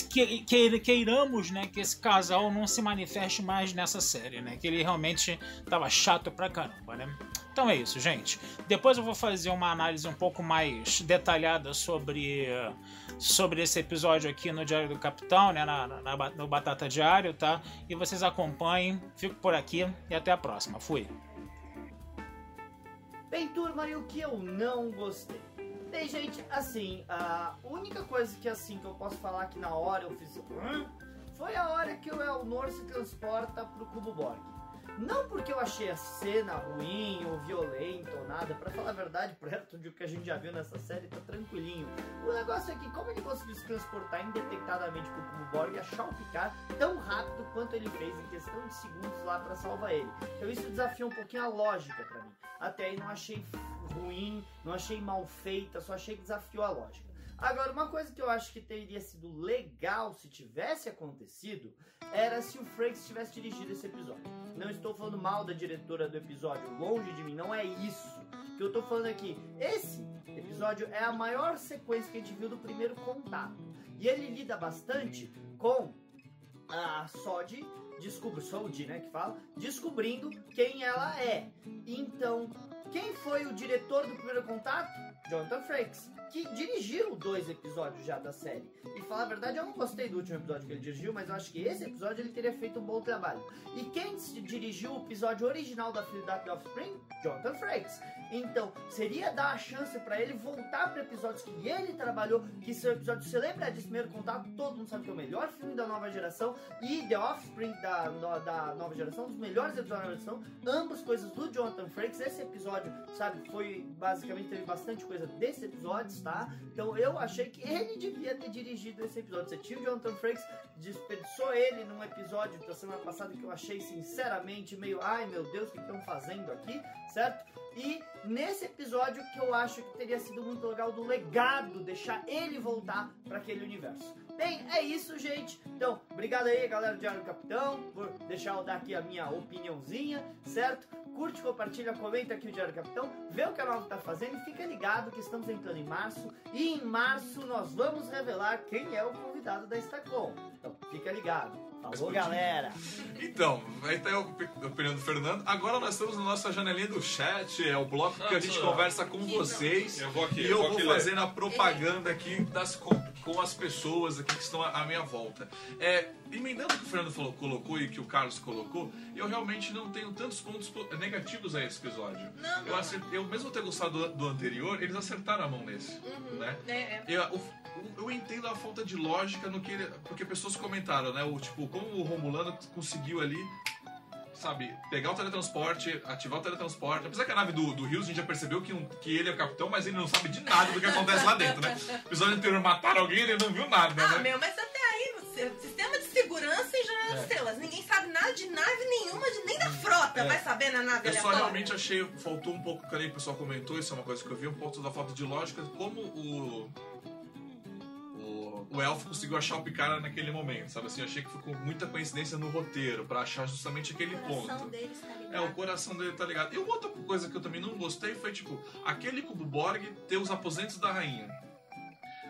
Speaker 6: que, que, queiramos né, que esse casal não se manifeste mais nessa série, né? Que ele realmente tava chato pra caramba, né? Então é isso, gente. Depois eu vou fazer uma análise um pouco mais detalhada sobre, sobre esse episódio aqui no Diário do Capitão, né? Na, na, no Batata Diário, tá? E vocês acompanhem. Fico por aqui e até a próxima. Fui.
Speaker 4: Bem, turma, e o que eu não gostei? Bem, gente, assim, a única coisa que assim que eu posso falar que na hora eu fiz. Foi a hora que o Elnor se transporta pro Cubo Borg. Não porque eu achei a cena ruim ou violenta ou nada, para falar a verdade, perto do que a gente já viu nessa série, tá tranquilinho. O negócio é que, como ele conseguiu se transportar indetectadamente pro Cubo Borg e achar o Picard tão rápido quanto ele fez em questão de segundos lá para salvar ele. Então isso desafia um pouquinho a lógica para mim. Até aí não achei ruim, não achei mal feita, só achei que desafiou a lógica. Agora, uma coisa que eu acho que teria sido legal se tivesse acontecido era se o Frakes tivesse dirigido esse episódio. Não estou falando mal da diretora do episódio, longe de mim, não é isso que eu estou falando aqui. Esse episódio é a maior sequência que a gente viu do primeiro contato. E ele lida bastante com a Sod descobre, Sod, né, que fala, descobrindo quem ela é. Então, quem foi o diretor do primeiro contato? Jonathan Frakes, que dirigiu dois episódios já da série. E falar a verdade, eu não gostei do último episódio que ele dirigiu, mas eu acho que esse episódio ele teria feito um bom trabalho. E quem dirigiu o episódio original da Fidelidade Offspring? Jonathan Frakes. Então, seria dar a chance para ele voltar para episódios que ele trabalhou, que são episódios, de Primeiro Contato? Todo mundo sabe que é o melhor filme da nova geração e The Offspring da, da nova geração, um dos melhores episódios da nova geração, ambas coisas do Jonathan Frakes. Esse episódio, sabe, foi basicamente teve bastante coisa desse episódio, tá? Então eu achei que ele devia ter dirigido esse episódio. Você tinha o Jonathan Frakes, desperdiçou ele num episódio da semana passada que eu achei sinceramente meio, ai meu Deus, o que estão fazendo aqui, certo? E nesse episódio que eu acho que teria sido muito legal do legado, deixar ele voltar para aquele universo. Bem, é isso, gente. Então, obrigado aí, galera do Diário Capitão, por deixar eu dar aqui a minha opiniãozinha, certo? Curte, compartilha, comenta aqui o Diário Capitão, vê o que a Nova tá fazendo e fica ligado que estamos entrando em março. E em março nós vamos revelar quem é o convidado da Stacom. Então, fica ligado. Falou, galera!
Speaker 1: Então, aí tá a opinião do Fernando. Agora nós estamos na nossa janelinha do chat, é o bloco que a gente conversa com vocês.
Speaker 5: Eu vou aqui,
Speaker 1: e eu, vou, fazendo a propaganda aqui das, com, com, as pessoas aqui que estão à minha volta. É, emendando o que o Fernando falou, colocou e que o Carlos colocou, eu realmente não tenho tantos pontos negativos a esse episódio.
Speaker 3: Não,
Speaker 1: eu, acert, eu mesmo ter gostado do, do, anterior, eles acertaram a mão nesse.
Speaker 3: Uhum,
Speaker 1: né?
Speaker 3: É, é.
Speaker 1: Eu, o, eu entendo a falta de lógica no que ele, porque pessoas comentaram, né? O tipo, como o Romulano conseguiu ali, sabe, pegar o teletransporte, ativar o teletransporte. Apesar que a nave do, do Rios a gente já percebeu que, um, que ele é o capitão, mas ele não sabe de nada do que acontece lá dentro, né? O episódio anterior mataram alguém e ele não viu nada,
Speaker 3: ah,
Speaker 1: né?
Speaker 3: meu, mas até aí, você, sistema de segurança e jornada é. estrelas. Ninguém sabe nada de nave nenhuma, de, nem da frota é. vai saber na nave
Speaker 1: Eu só realmente achei, faltou um pouco, que o pessoal comentou, isso é uma coisa que eu vi, um ponto da falta de lógica, como o o elfo conseguiu achar o Picard naquele momento, sabe assim? Eu achei que ficou muita coincidência no roteiro para achar justamente aquele ponto.
Speaker 3: Tá
Speaker 1: é, o coração dele tá ligado. E outra coisa que eu também não gostei foi, tipo, aquele cubo Borg ter os aposentos da rainha.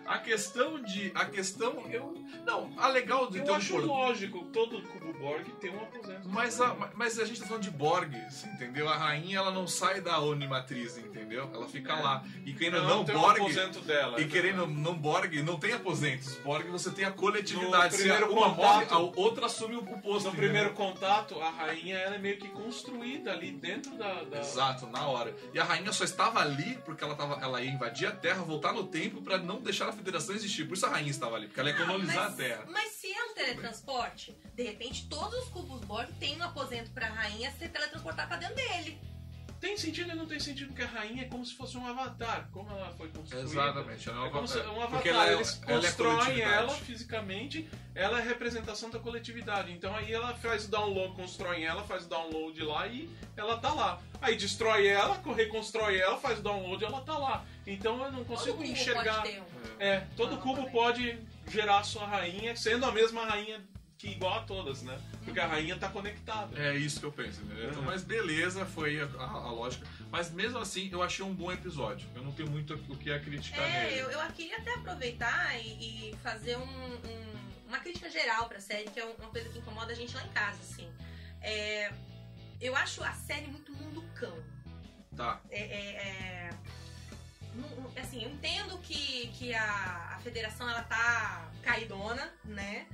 Speaker 1: A questão de. A questão. Eu. Não, a legal de
Speaker 5: eu
Speaker 1: ter um
Speaker 5: acho lógico, todo cubo Borg tem um aposento.
Speaker 1: Mas a, mas a gente tá falando de Borgs, entendeu? A rainha ela não sai da Onimatriz, entendeu? Ela fica é. lá. E querendo não, não Borg.
Speaker 5: Um aposento dela.
Speaker 1: E querendo não Borg, não tem aposentos. Borg você tem a coletividade.
Speaker 5: No primeiro
Speaker 1: Se
Speaker 5: uma
Speaker 1: contato, morre, a outra assume o posto.
Speaker 5: No entendeu? primeiro contato, a rainha ela é meio que construída ali dentro da, da,
Speaker 1: Exato, na hora. E a rainha só estava ali porque ela, tava, ela ia invadir a Terra, voltar no tempo para não deixar a federação existir. Por isso a rainha estava ali, porque ela ia colonizar
Speaker 3: ah, mas,
Speaker 1: a Terra.
Speaker 3: Mas se é um teletransporte, de repente todos os cubos Borg têm um aposento pra rainha se teletransportar pra dentro dele.
Speaker 2: Tem sentido e não tem sentido, porque a rainha é como se fosse um avatar, como ela foi construída.
Speaker 1: Exatamente, ela é um
Speaker 2: É como se
Speaker 1: avatar.
Speaker 2: um
Speaker 1: Porque
Speaker 2: avatar.
Speaker 1: ela é-
Speaker 2: Eles
Speaker 1: ela é
Speaker 2: constroem
Speaker 1: coletividade.
Speaker 2: ela fisicamente, ela é representação da coletividade. Então aí ela faz o download, constroem ela, faz o download lá e ela tá lá. Aí destrói ela, reconstrói ela, faz o download e ela tá lá. Então eu não
Speaker 3: Todo
Speaker 2: consigo
Speaker 3: cubo
Speaker 2: enxergar.
Speaker 3: pode ter um.
Speaker 2: É, todo
Speaker 3: Ah,
Speaker 2: cubo
Speaker 3: também.
Speaker 2: pode gerar a sua rainha, sendo a mesma rainha que igual a todas, né? Porque a rainha tá conectada.
Speaker 1: É isso que eu penso, entendeu? Então,
Speaker 2: Uhum.
Speaker 1: mas beleza, foi a, a- a lógica. Mas mesmo assim, eu achei um bom episódio. Eu não tenho muito o que a criticar
Speaker 3: É,
Speaker 1: nele.
Speaker 3: eu, eu queria até aproveitar e, e fazer um- um- uma crítica geral pra série, que é uma coisa que incomoda a gente lá em casa, assim. É, eu acho a série muito mundo cão.
Speaker 1: Tá.
Speaker 3: É, é, é, assim, eu entendo que, que a, a federação ela tá caidona, né?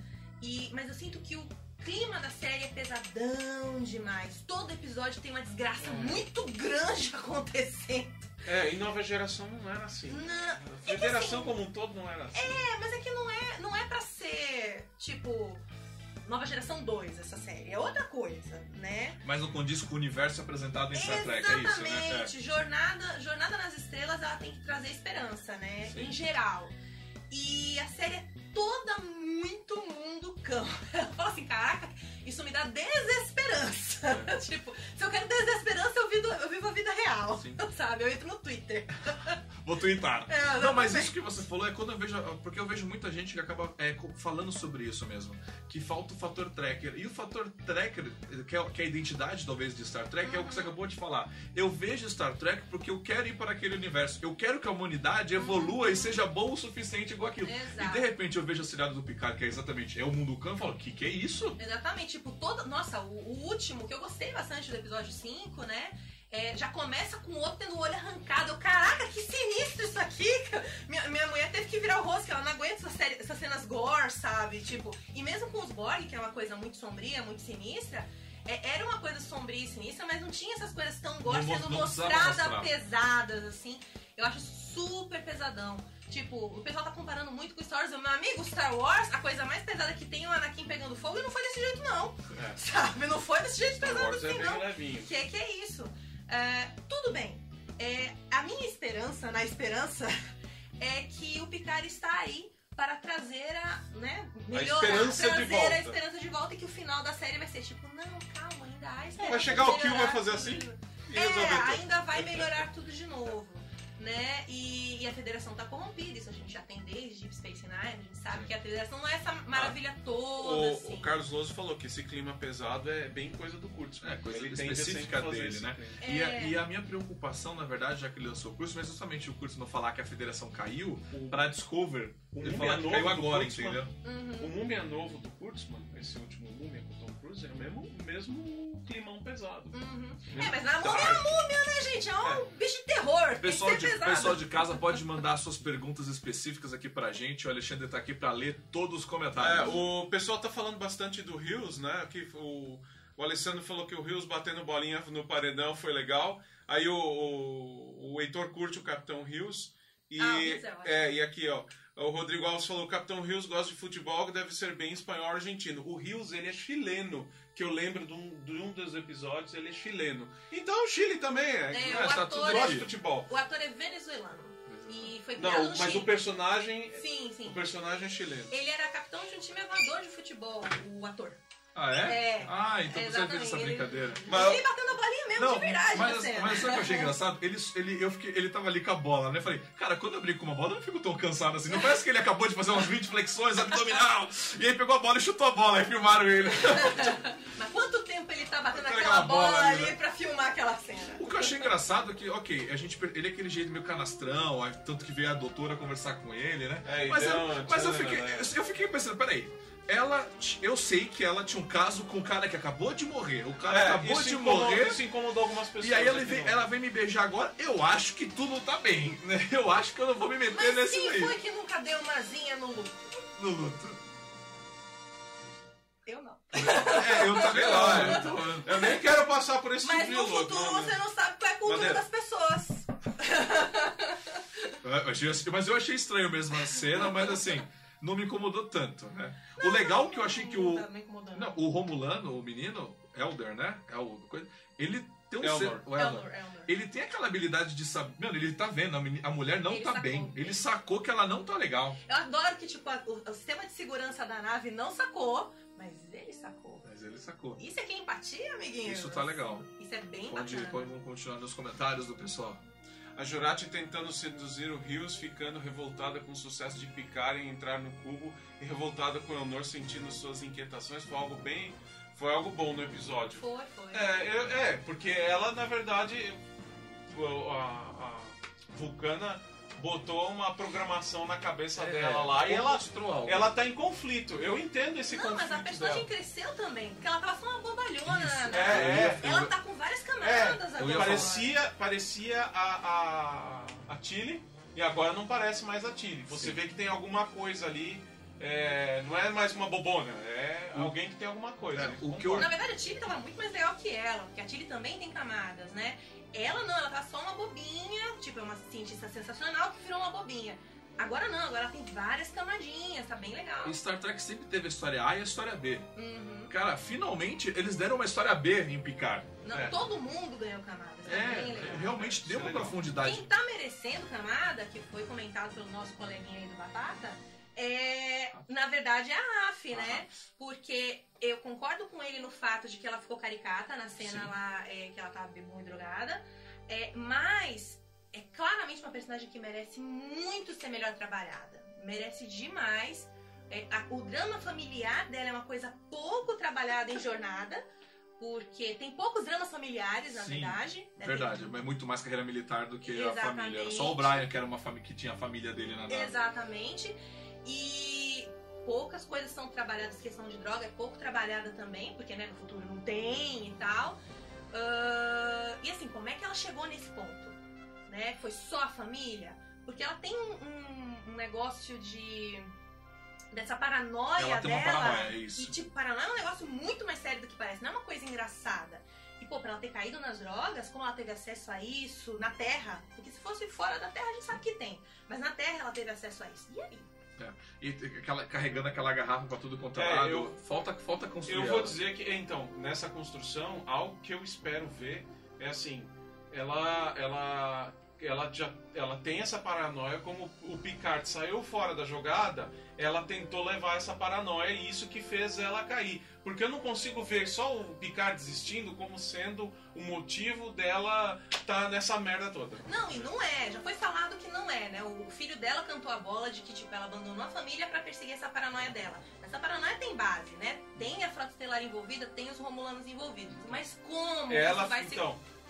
Speaker 3: E, mas eu sinto que o clima da série é pesadão demais. Todo episódio tem uma desgraça
Speaker 2: É.
Speaker 3: muito grande acontecendo.
Speaker 2: É, e nova geração não era assim.
Speaker 3: Não,
Speaker 2: A federação como um todo não era assim.
Speaker 3: É, mas é que não é, não é pra ser, tipo, nova geração 2 essa série. É outra coisa, né?
Speaker 1: Mas não condiz com o universo apresentado em Star Trek, é isso, né?
Speaker 3: Exatamente. Jornada, Jornada nas Estrelas, ela tem que trazer esperança, né?
Speaker 1: Sim.
Speaker 3: Em geral. E a série é toda muito mundo cão. Eu falo assim, caraca, isso me dá desesperança. tipo, se eu quero desesperança, eu vivo, eu vivo a vida real.
Speaker 1: Sim.
Speaker 3: Sabe? Eu entro no Twitter.
Speaker 1: É. Vou twittar.
Speaker 3: É,
Speaker 1: Não, mas isso que você falou é quando eu vejo. Porque eu vejo muita gente que acaba é, falando sobre isso mesmo. Que falta o fator tracker. E o fator tracker, que é, que é a identidade talvez de Star Trek, é o que você acabou de falar. Eu vejo Star Trek porque eu quero ir para aquele universo. Eu quero que a humanidade evolua e seja bom o suficiente igual aquilo. E
Speaker 3: Exato.
Speaker 1: de repente eu vejo a seriado do Picard, que é exatamente é o mundo cão, e falo, que que é isso?
Speaker 3: Exatamente, tipo, toda. Nossa, o, o último, que eu gostei bastante do episódio 5, né? é, já começa com o outro tendo o olho arrancado. Eu, caraca, que sinistro isso aqui! Minha, minha mulher teve que virar o rosto, que ela não aguenta essas, série- essas cenas gore, sabe? Tipo, e mesmo com os Borg, que é uma coisa muito sombria, muito sinistra. é, era uma coisa sombria e sinistra, mas não tinha essas coisas tão gore
Speaker 1: Não
Speaker 3: sendo mostradas pesadas, assim. Eu acho super pesadão. Tipo, o pessoal tá comparando muito com Star Wars. Meu amigo Star Wars, a coisa mais pesada que tem é o Anakin pegando fogo e não foi desse jeito, não.
Speaker 2: É.
Speaker 3: Sabe? Não foi desse jeito
Speaker 2: Star
Speaker 3: pesado
Speaker 2: Wars é
Speaker 3: assim,
Speaker 2: bem
Speaker 3: não.
Speaker 2: levinho.
Speaker 3: Que, que é isso? É, tudo bem. É, a minha esperança, na esperança, é que o Picard está aí para trazer a, né, melhorar,
Speaker 2: esperança de
Speaker 3: trazer
Speaker 2: volta.
Speaker 3: a esperança de volta e que o final da série vai ser tipo, não, calma, ainda há esperança.
Speaker 2: Vai chegar o Kill, vai fazer assim
Speaker 3: É, ainda vai melhorar tudo de novo. Né? E, e a federação tá corrompida, sabe que a federação não é essa maravilha toda,
Speaker 2: O,
Speaker 3: assim.
Speaker 2: o Carlos Loso falou que esse clima pesado é bem coisa do Kurtzman.
Speaker 1: É, coisa
Speaker 2: Ele sempre
Speaker 1: específica dele, né?
Speaker 2: clima.
Speaker 1: E, a,
Speaker 3: É.
Speaker 1: e a minha preocupação, na verdade, já que ele lançou o curso, mas justamente o curso não falar que a federação caiu,
Speaker 2: O-
Speaker 1: pra Discover,
Speaker 2: o
Speaker 1: ele falar que
Speaker 2: novo
Speaker 1: caiu agora,
Speaker 2: Kurtzman.
Speaker 1: entendeu?
Speaker 3: Uhum.
Speaker 2: O Múmia novo do Kurtzman, esse último Múmia com Tom Cruise, é o mesmo, mesmo climão pesado.
Speaker 3: Uhum.
Speaker 2: Mesmo
Speaker 3: É, mas a múmia é a múmia, né, gente? É um bicho de terror.
Speaker 1: O pessoal
Speaker 3: tem
Speaker 1: de,
Speaker 3: que pesado.
Speaker 1: pessoal de casa pode mandar suas perguntas específicas aqui pra gente. O Alexandre tá aqui pra ler todos os
Speaker 2: É,
Speaker 1: comentários.
Speaker 2: o pessoal tá falando bastante do Rios, né? Que o, o Alessandro falou que o Rios batendo bolinha no paredão foi legal. Aí o, o, o Heitor curte o Capitão Rios. E,
Speaker 3: Ah, é
Speaker 2: é, e aqui, ó. O Rodrigo Alves falou: o Capitão Rios gosta de futebol, deve ser bem espanhol argentino. O Rios, ele é chileno, que eu lembro de um, de um dos episódios, ele é chileno. Então o Chile também é.
Speaker 3: É,
Speaker 1: Ah,
Speaker 3: o
Speaker 1: tá
Speaker 3: ator
Speaker 1: tudo
Speaker 2: gosta de futebol.
Speaker 3: O ator é venezuelano. E foi criado
Speaker 2: Não,
Speaker 3: no
Speaker 2: mas
Speaker 3: Chile.
Speaker 2: o personagem.
Speaker 3: Sim,
Speaker 2: O
Speaker 3: sim.
Speaker 2: personagem é chileno.
Speaker 3: Ele era capitão de um time amador de futebol, o ator.
Speaker 1: Ah, é?
Speaker 3: É.
Speaker 1: Ah, então você fez essa
Speaker 3: ele-
Speaker 1: brincadeira.
Speaker 2: Mas-
Speaker 3: Ele batendo a bolinha mesmo,
Speaker 1: Não,
Speaker 3: de verdade,
Speaker 1: mas, mas sabe o que eu achei engraçado? Ele, ele, eu fiquei, ele tava ali com a bola, né? Falei, cara, quando eu brinco com uma bola, eu não fico tão cansado assim. Não parece que ele acabou de fazer umas 20 flexões abdominal. E aí pegou a bola e chutou a bola. Aí filmaram ele.
Speaker 3: Mas quanto tempo ele tá batendo
Speaker 1: Aquela
Speaker 3: aquela bola,
Speaker 1: bola ali,
Speaker 3: ali
Speaker 1: né?
Speaker 3: pra filmar aquela cena?
Speaker 1: O que eu achei engraçado é que, ok, a gente, ele é aquele jeito meio canastrão, tanto que veio a doutora conversar com ele, né?
Speaker 2: É,
Speaker 1: mas,
Speaker 2: deu
Speaker 1: eu, mas eu, fiquei,
Speaker 2: né?
Speaker 1: eu fiquei pensando, peraí. Ela, eu sei que ela tinha um caso com um cara que acabou de morrer. O cara acabou
Speaker 2: É, isso
Speaker 1: de
Speaker 2: incomodou-
Speaker 1: morrer.
Speaker 2: Isso incomodou algumas pessoas.
Speaker 1: E aí ela vem, ela vem me beijar agora, eu acho que tudo tá bem, né? Eu acho que eu não vou me meter
Speaker 3: Mas
Speaker 1: nesse
Speaker 3: quem
Speaker 1: daí.
Speaker 3: foi que nunca deu uma zinha no luto?
Speaker 1: No luto.
Speaker 3: Eu não.
Speaker 1: É, eu também não, eu tô...
Speaker 2: Eu nem quero passar por esse
Speaker 3: Mas
Speaker 2: tipo
Speaker 3: no
Speaker 2: luto,
Speaker 3: futuro
Speaker 2: né?
Speaker 3: você não sabe qual é a cultura
Speaker 2: Madeira.
Speaker 3: das pessoas.
Speaker 1: Achei- mas eu achei estranho mesmo a cena, mas assim, não me incomodou tanto, né? o legal é que eu achei que o. Não, o Romulano, o menino, Elder, né? É o coisa. Ele tem um
Speaker 2: Elnor.
Speaker 1: ser, o Elnor.
Speaker 3: Elnor, Elnor.
Speaker 1: Ele tem aquela habilidade de saber. Mano, ele tá vendo, a, meni- a mulher não
Speaker 3: Ele
Speaker 1: tá
Speaker 3: sacou.
Speaker 1: bem. Ele sacou que ela não tá legal.
Speaker 3: Eu adoro que, tipo, a- o, o sistema de segurança da nave não sacou, mas ele sacou.
Speaker 1: Mas ele sacou.
Speaker 3: Isso aqui é empatia, amiguinhos?
Speaker 1: Isso tá legal.
Speaker 3: Isso é bem
Speaker 1: Pode,
Speaker 3: bacana.
Speaker 1: pode vamos continuar nos comentários do pessoal.
Speaker 2: A Jurati tentando seduzir o Rios, ficando revoltada com o sucesso de Picard em entrar no cubo e revoltada com o Elnor sentindo suas inquietações. Foi algo bem. Foi algo bom no episódio.
Speaker 3: Foi, foi.
Speaker 2: É, eu- é, porque ela, na verdade, a, a Vulcana botou uma programação na cabeça dela lá e ela,
Speaker 1: mostrou algo.
Speaker 2: ela tá em conflito. Eu entendo esse
Speaker 3: Não, mas
Speaker 2: conflito
Speaker 3: a personagem
Speaker 2: dela.
Speaker 3: cresceu também, porque ela tava só uma bobalhona.
Speaker 1: Isso,
Speaker 3: né?
Speaker 2: é,
Speaker 1: eu-
Speaker 3: Ela tá com várias camadas
Speaker 1: eu
Speaker 3: agora.
Speaker 1: ia
Speaker 2: Parecia, parecia a, a, a Tilly e agora não parece mais a Tilly. Você
Speaker 1: Sim.
Speaker 2: vê que tem alguma coisa ali. é, não é mais uma bobona, é alguém que tem alguma coisa.
Speaker 1: É,
Speaker 2: né?
Speaker 1: o que eu-
Speaker 3: Na verdade, a Tilly tava muito mais legal que ela, porque a Tilly também tem camadas, né? Ela não, ela tá só uma bobinha, tipo, é uma cientista sensacional que virou uma bobinha. Agora não, agora ela tem várias camadinhas, tá bem legal.
Speaker 1: Star Trek sempre teve a história A e a história B.
Speaker 3: Uhum.
Speaker 1: Cara, finalmente eles deram uma história B em Picard.
Speaker 3: Não,
Speaker 2: É.
Speaker 3: todo mundo ganhou camadas, tá bem
Speaker 1: É,
Speaker 3: legal.
Speaker 1: realmente deu uma
Speaker 2: legal.
Speaker 1: profundidade.
Speaker 3: Quem tá merecendo camada, que foi comentado pelo nosso coleguinha aí do Batata, é, na verdade, é a Raf, né? Porque eu concordo com ele no fato de que ela ficou caricata na cena
Speaker 1: Sim.
Speaker 3: lá é, que ela tava bebum e drogada. É, mas é claramente uma personagem que merece muito ser melhor trabalhada. Merece demais. É, a- o drama familiar dela é uma coisa pouco trabalhada em jornada. Porque tem poucos dramas familiares, na
Speaker 1: Sim,
Speaker 3: verdade. né?
Speaker 1: Verdade, é muito mais carreira militar do que a
Speaker 3: Exatamente.
Speaker 1: família. Era só o Brian que era uma família que tinha a família dele na nave.
Speaker 3: Exatamente. E poucas coisas são trabalhadas, questão de droga é pouco trabalhada também, porque né, no futuro não tem e tal. Ah, e assim, como é que ela chegou nesse ponto? Né? Foi só a família? Porque ela tem um, um- um negócio de. dessa paranoia
Speaker 1: Ela
Speaker 3: dela.
Speaker 1: paranoia, é.
Speaker 3: E tipo, paranoia é um negócio muito mais sério do que parece, não é uma coisa engraçada. E pô, pra ela ter caído nas drogas, como ela teve acesso a isso na Terra? Porque se fosse fora da Terra a gente sabe que tem. Mas na Terra ela teve acesso a isso. E aí?
Speaker 1: E aquela, carregando aquela garrafa pra tudo quanto é
Speaker 2: É,
Speaker 1: lado.
Speaker 2: eu-
Speaker 1: falta, falta construir.
Speaker 2: Eu vou
Speaker 1: ela.
Speaker 2: dizer que, então, nessa construção, algo que eu espero ver é assim, ela, ela, ela já, ela tem essa paranoia, como o Picard saiu fora da jogada, ela tentou levar essa paranoia e isso que fez ela cair. Porque eu não consigo ver só o Picard desistindo como sendo o motivo dela tá nessa merda toda.
Speaker 3: Não, e não é. Já foi falado que não é, né? O filho dela cantou a bola de que, tipo, ela abandonou a família pra perseguir essa paranoia dela. Essa paranoia tem base, né? Tem a Frota Estelar envolvida, tem os Romulanos envolvidos. Mas como
Speaker 2: Ela,
Speaker 3: vai ser...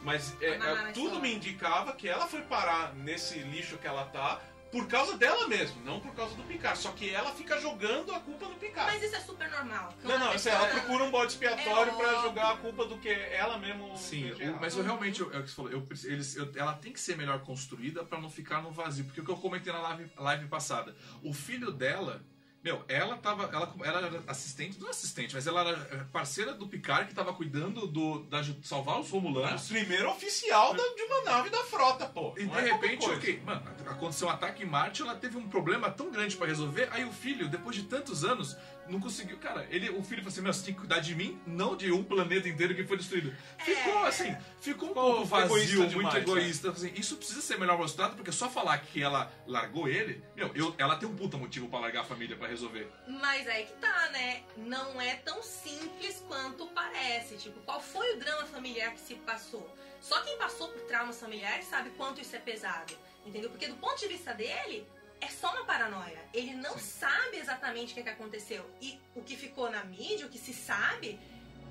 Speaker 2: mas é, é,
Speaker 3: na
Speaker 2: tudo me indicava que ela foi parar nesse lixo que ela tá por causa dela mesmo, não por causa do Picard. Só que ela fica jogando a culpa no Picard.
Speaker 3: Mas isso é super normal.
Speaker 2: Não, não, assim,
Speaker 3: pessoa-
Speaker 2: ela procura um bode expiatório
Speaker 3: É
Speaker 2: pra
Speaker 3: óbvio.
Speaker 2: jogar a culpa do que ela mesmo
Speaker 1: Sim,
Speaker 2: errado.
Speaker 1: mas eu realmente, eu- é o que você falou, eu, eles, eu- ela tem que ser melhor construída pra não ficar no vazio. Porque o que eu comentei na live, live passada, o filho dela, meu, ela tava, ela, ela era assistente, não assistente, mas ela era parceira do Picard que tava cuidando do, da, de salvar os Romulanos.
Speaker 2: Primeiro oficial da- de uma nave da frota, pô.
Speaker 1: E
Speaker 2: Não
Speaker 1: de
Speaker 2: é
Speaker 1: repente, ok, mano, aconteceu um ataque em Marte, ela teve um problema tão grande pra resolver, aí o filho, depois de tantos anos, não conseguiu. Cara, ele, o filho falou assim: Meu, você tem que cuidar de mim, não de um planeta inteiro que foi destruído. Ficou
Speaker 3: É.
Speaker 1: assim, ficou um pouco vazio,
Speaker 2: egoísta
Speaker 1: muito
Speaker 2: demais,
Speaker 1: egoísta. Assim, isso precisa ser melhor mostrado, porque só falar que ela largou ele, meu, eu, ela tem um puta motivo pra largar a família pra resolver.
Speaker 3: Mas aí que tá, né? Não é tão simples quanto parece. Tipo, qual foi o drama familiar que se passou? Só quem passou por traumas familiares sabe quanto isso é pesado. Entendeu? Porque do ponto de vista dele, é só uma paranoia. Ele não sabe exatamente o que, é que aconteceu. E o que ficou na mídia, o que se sabe,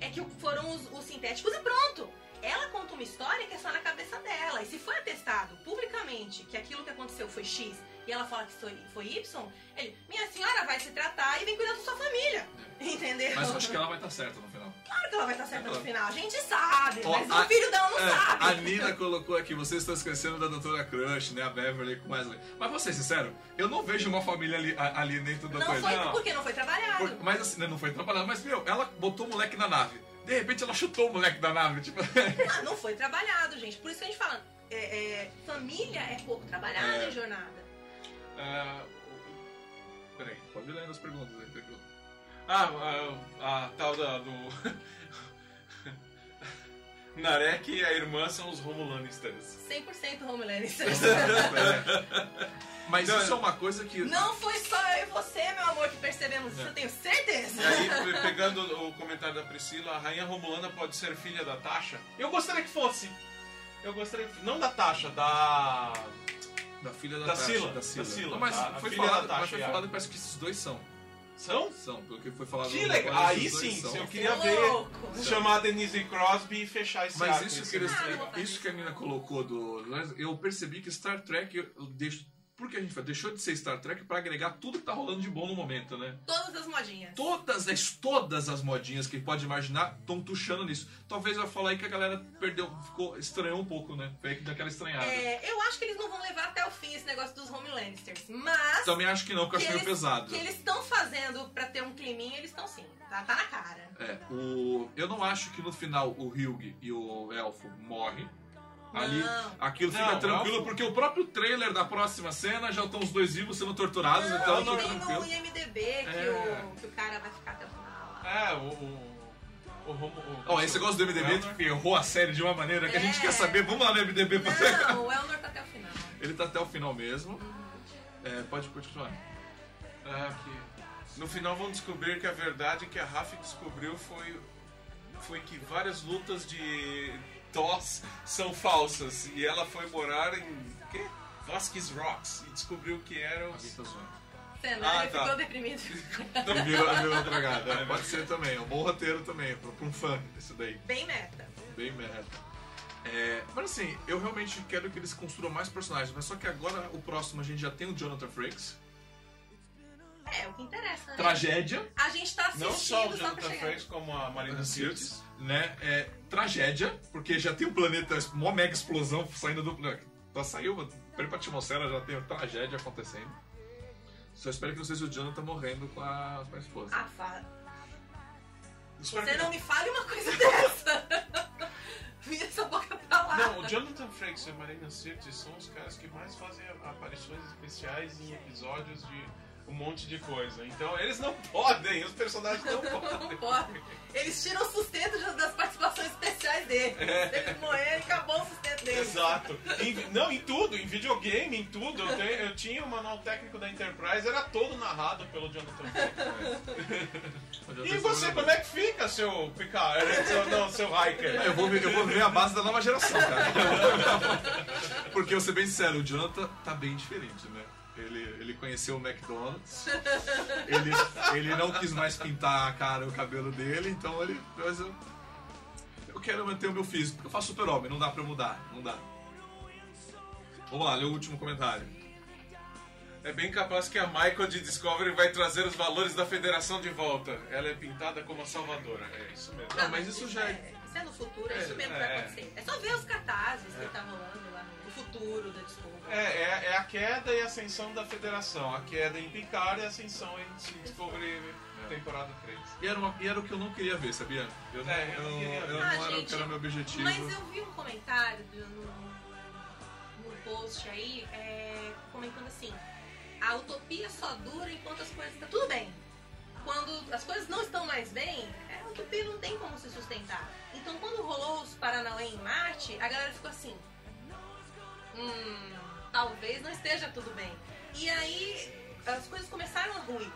Speaker 3: é que foram os, os sintéticos e pronto. Ela conta uma história que é só na cabeça dela. E se foi atestado publicamente que aquilo que aconteceu foi X e ela fala que foi, foi Y, ele, minha senhora vai se tratar e vem cuidar da sua família. Entendeu?
Speaker 1: Mas eu acho que ela vai estar certa final.
Speaker 3: Claro que ela vai estar certa no final. A gente sabe,
Speaker 1: Ó,
Speaker 3: mas
Speaker 1: a-
Speaker 3: o filho dela não
Speaker 1: É,
Speaker 3: sabe.
Speaker 1: a Nina colocou aqui, vocês estão esquecendo da Doutora Crush, né? A Beverly com mais. Mas vou ser sincero, eu não vejo uma família ali, ali dentro da
Speaker 3: Não
Speaker 1: coisa.
Speaker 3: foi
Speaker 2: Não.
Speaker 3: porque não foi trabalhado.
Speaker 1: Por- mas assim, né, não foi trabalhado, mas meu, ela botou o moleque na nave. De repente ela chutou o moleque da nave, tipo.
Speaker 3: Ah, não foi trabalhado, gente. Por isso que a gente fala, é, é, família é pouco trabalhada
Speaker 1: É.
Speaker 3: em jornada.
Speaker 2: Ah, o- peraí.
Speaker 1: Pode ler as perguntas aí, tranquilo.
Speaker 2: Narek e a irmã são os Romulanists.
Speaker 3: 100% Homelands.
Speaker 1: Mas
Speaker 2: Não,
Speaker 1: isso é uma coisa que.
Speaker 3: Não foi só eu e você, meu amor, que percebemos isso, eu tenho certeza.
Speaker 2: E aí, pe- pegando o comentário da Priscila, a rainha Romulana pode ser filha da Tasha? Eu gostaria que fosse. Eu gostaria que... Não da Tasha, da...
Speaker 1: Da filha da,
Speaker 2: Da
Speaker 1: Tasha,
Speaker 2: Sila,
Speaker 1: Da Sila.
Speaker 2: da Sila,
Speaker 1: Não, mas
Speaker 2: a- a
Speaker 1: foi
Speaker 2: filha
Speaker 1: falado,
Speaker 2: da Tasha,
Speaker 1: mas foi
Speaker 2: é.
Speaker 1: falado que parece que esses dois são.
Speaker 2: São?
Speaker 1: São, pelo que foi falado.
Speaker 2: Que legal. Aí sim,
Speaker 1: são.
Speaker 2: eu queria
Speaker 3: Ô,
Speaker 2: ver
Speaker 3: louco.
Speaker 2: chamar a Denise Crosby e fechar esse
Speaker 1: Mas
Speaker 2: arco,
Speaker 1: isso que, eles,
Speaker 3: Ah,
Speaker 1: isso
Speaker 3: isso.
Speaker 1: que a Nina colocou do. Eu percebi que Star Trek eu, eu deixo. Por que a gente fala? Deixou de ser Star Trek pra agregar tudo que tá rolando de bom no momento, né?
Speaker 3: Todas as modinhas.
Speaker 1: Todas as, todas as modinhas que pode imaginar estão tuchando nisso. Talvez eu falar aí que a galera perdeu, ficou, estranhou um pouco, né? Foi aí que deu aquela estranhada.
Speaker 3: É, eu acho que eles não vão levar até o fim esse negócio dos Homelancers, mas
Speaker 1: Também acho que não, porque eu acho meio pesado.
Speaker 3: que eles estão fazendo pra ter um climinha, eles estão sim. Tá, tá na cara.
Speaker 1: É, o, eu não acho que no final o Hyug e o Elfo morrem. Ali,
Speaker 3: Não.
Speaker 1: aquilo
Speaker 2: Não,
Speaker 1: fica tranquilo,
Speaker 2: Elfo-
Speaker 1: porque o próprio trailer da próxima cena já estão os dois vivos sendo torturados, então
Speaker 3: Não,
Speaker 1: tá
Speaker 3: tem
Speaker 1: tranquilo.
Speaker 3: no IMDB que,
Speaker 1: É.
Speaker 3: o, que o cara vai ficar até o final.
Speaker 2: É, o... o, o, Romo- o
Speaker 1: Ó, esse negócio do MDB que errou a série de uma maneira que a gente
Speaker 3: É.
Speaker 1: quer saber. Vamos lá no MDB pra pegar.
Speaker 3: Não, o Elnor tá até o final.
Speaker 1: Ele tá até o final mesmo. É, pode continuar.
Speaker 2: É, que no final vão descobrir que a verdade que a Raf descobriu foi, foi que várias lutas de São falsas. E ela foi morar em. quê? Vasquez Rocks e descobriu que eram.
Speaker 1: Alguém tá zoando.
Speaker 3: Cenário
Speaker 2: Ah, tá.
Speaker 3: ficou deprimido.
Speaker 1: Então virou, virou dragada. É, pode ser também. É um bom roteiro também, pra, pra um fã desse daí.
Speaker 3: Bem meta.
Speaker 1: Bem merda. É, mas assim, eu realmente quero que eles construam mais personagens, mas só que agora o próximo a gente já tem o Jonathan Frakes.
Speaker 3: É, o que interessa, né?
Speaker 1: Tragédia.
Speaker 3: A gente tá assistindo
Speaker 2: Não só o
Speaker 3: pra
Speaker 2: Jonathan. Frakes, como a Marina Sirtis.
Speaker 1: Né? É, tragédia, porque já tem um planeta, uma mega explosão saindo do. né, Tá saiu, pra ir pra atmosfera já tem uma tragédia acontecendo. Só espero que não seja o Jonathan morrendo com a, com a esposa.
Speaker 3: Ah, fala.
Speaker 2: Espero
Speaker 3: Você
Speaker 2: que
Speaker 3: não me fale uma coisa dessa. Vira essa boca pra lá.
Speaker 2: Não, o Jonathan Frakes e a Marina Sirtis são os caras que mais fazem aparições especiais em episódios de um monte de coisa. Então eles não podem, os personagens não podem.
Speaker 3: Não pode. Eles tiram o sustento das- participações especiais deles.
Speaker 2: É.
Speaker 3: Eles morrerem, acabou o sustento deles.
Speaker 2: Exato. Em não, em tudo, em videogame, em tudo. Eu, te- eu tinha o manual técnico da Enterprise, era todo narrado pelo Jonathan Frakes. E você, como é que fica, seu Picard? Seu, não, seu Hiker?
Speaker 1: Eu vou, ver, eu vou ver a base da nova geração, cara. Porque, eu vou ser bem sincero, o Jonathan tá bem diferente, né? Ele, ele conheceu o McDonald's, ele, ele não quis mais pintar a cara e o cabelo dele, então ele. Mas eu, eu quero manter o meu físico, porque eu faço super-homem, não dá pra mudar, não dá. Vamos lá, lê o último comentário.
Speaker 2: É bem capaz que a Michael de Discovery vai trazer os valores da federação de volta. Ela é pintada como a salvadora. É isso mesmo.
Speaker 1: Não, mas isso já é-
Speaker 3: Isso é no futuro, é,
Speaker 2: É,
Speaker 3: isso mesmo que
Speaker 2: é.
Speaker 3: vai acontecer. É só ver os cartazes que tá rolando lá no futuro da Discovery.
Speaker 2: É, é, é a queda e a ascensão da federação. A queda em Picard e a ascensão em Discovery temporada 3.
Speaker 1: E era, uma- e era o que eu não queria ver, sabia? Eu não,
Speaker 2: É, eu
Speaker 1: eu, eu não
Speaker 3: Ah,
Speaker 1: era o
Speaker 3: gente,
Speaker 1: que era meu objetivo.
Speaker 3: Mas eu vi um comentário do- no, no post aí, é, comentando assim, a utopia só dura enquanto as coisas estão tudo bem. Quando as coisas não estão mais bem, é, a utopia não tem como se sustentar. Então quando rolou os Paranauê em Marte, a galera ficou assim, hum, talvez não esteja tudo bem. E aí as coisas começaram a ruir.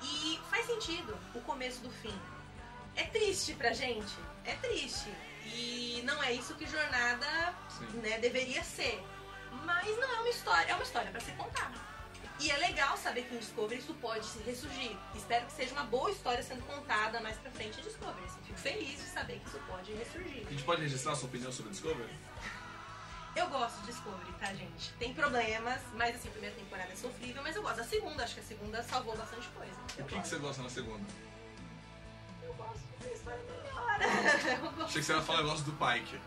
Speaker 3: E faz sentido o começo do fim. É triste pra gente, é triste. E não é isso que jornada né, deveria ser. Mas não é uma história, é uma história pra ser contada. E é legal saber que em Discovery isso pode se ressurgir. Espero que seja uma boa história sendo contada mais pra frente em Discovery. Assim, fico feliz de saber que isso pode ressurgir.
Speaker 1: A gente pode registrar a sua opinião sobre Discovery?
Speaker 3: Eu gosto de Discovery, tá, gente? Tem problemas, mas assim, a primeira temporada é sofrível, mas eu gosto. A segunda, acho que a segunda salvou bastante coisa. Eu
Speaker 1: O que, que
Speaker 3: gosto.
Speaker 1: você gosta na segunda?
Speaker 3: Eu gosto que a história. Eu gosto.
Speaker 1: Achei que você ia falar negócio do Pike.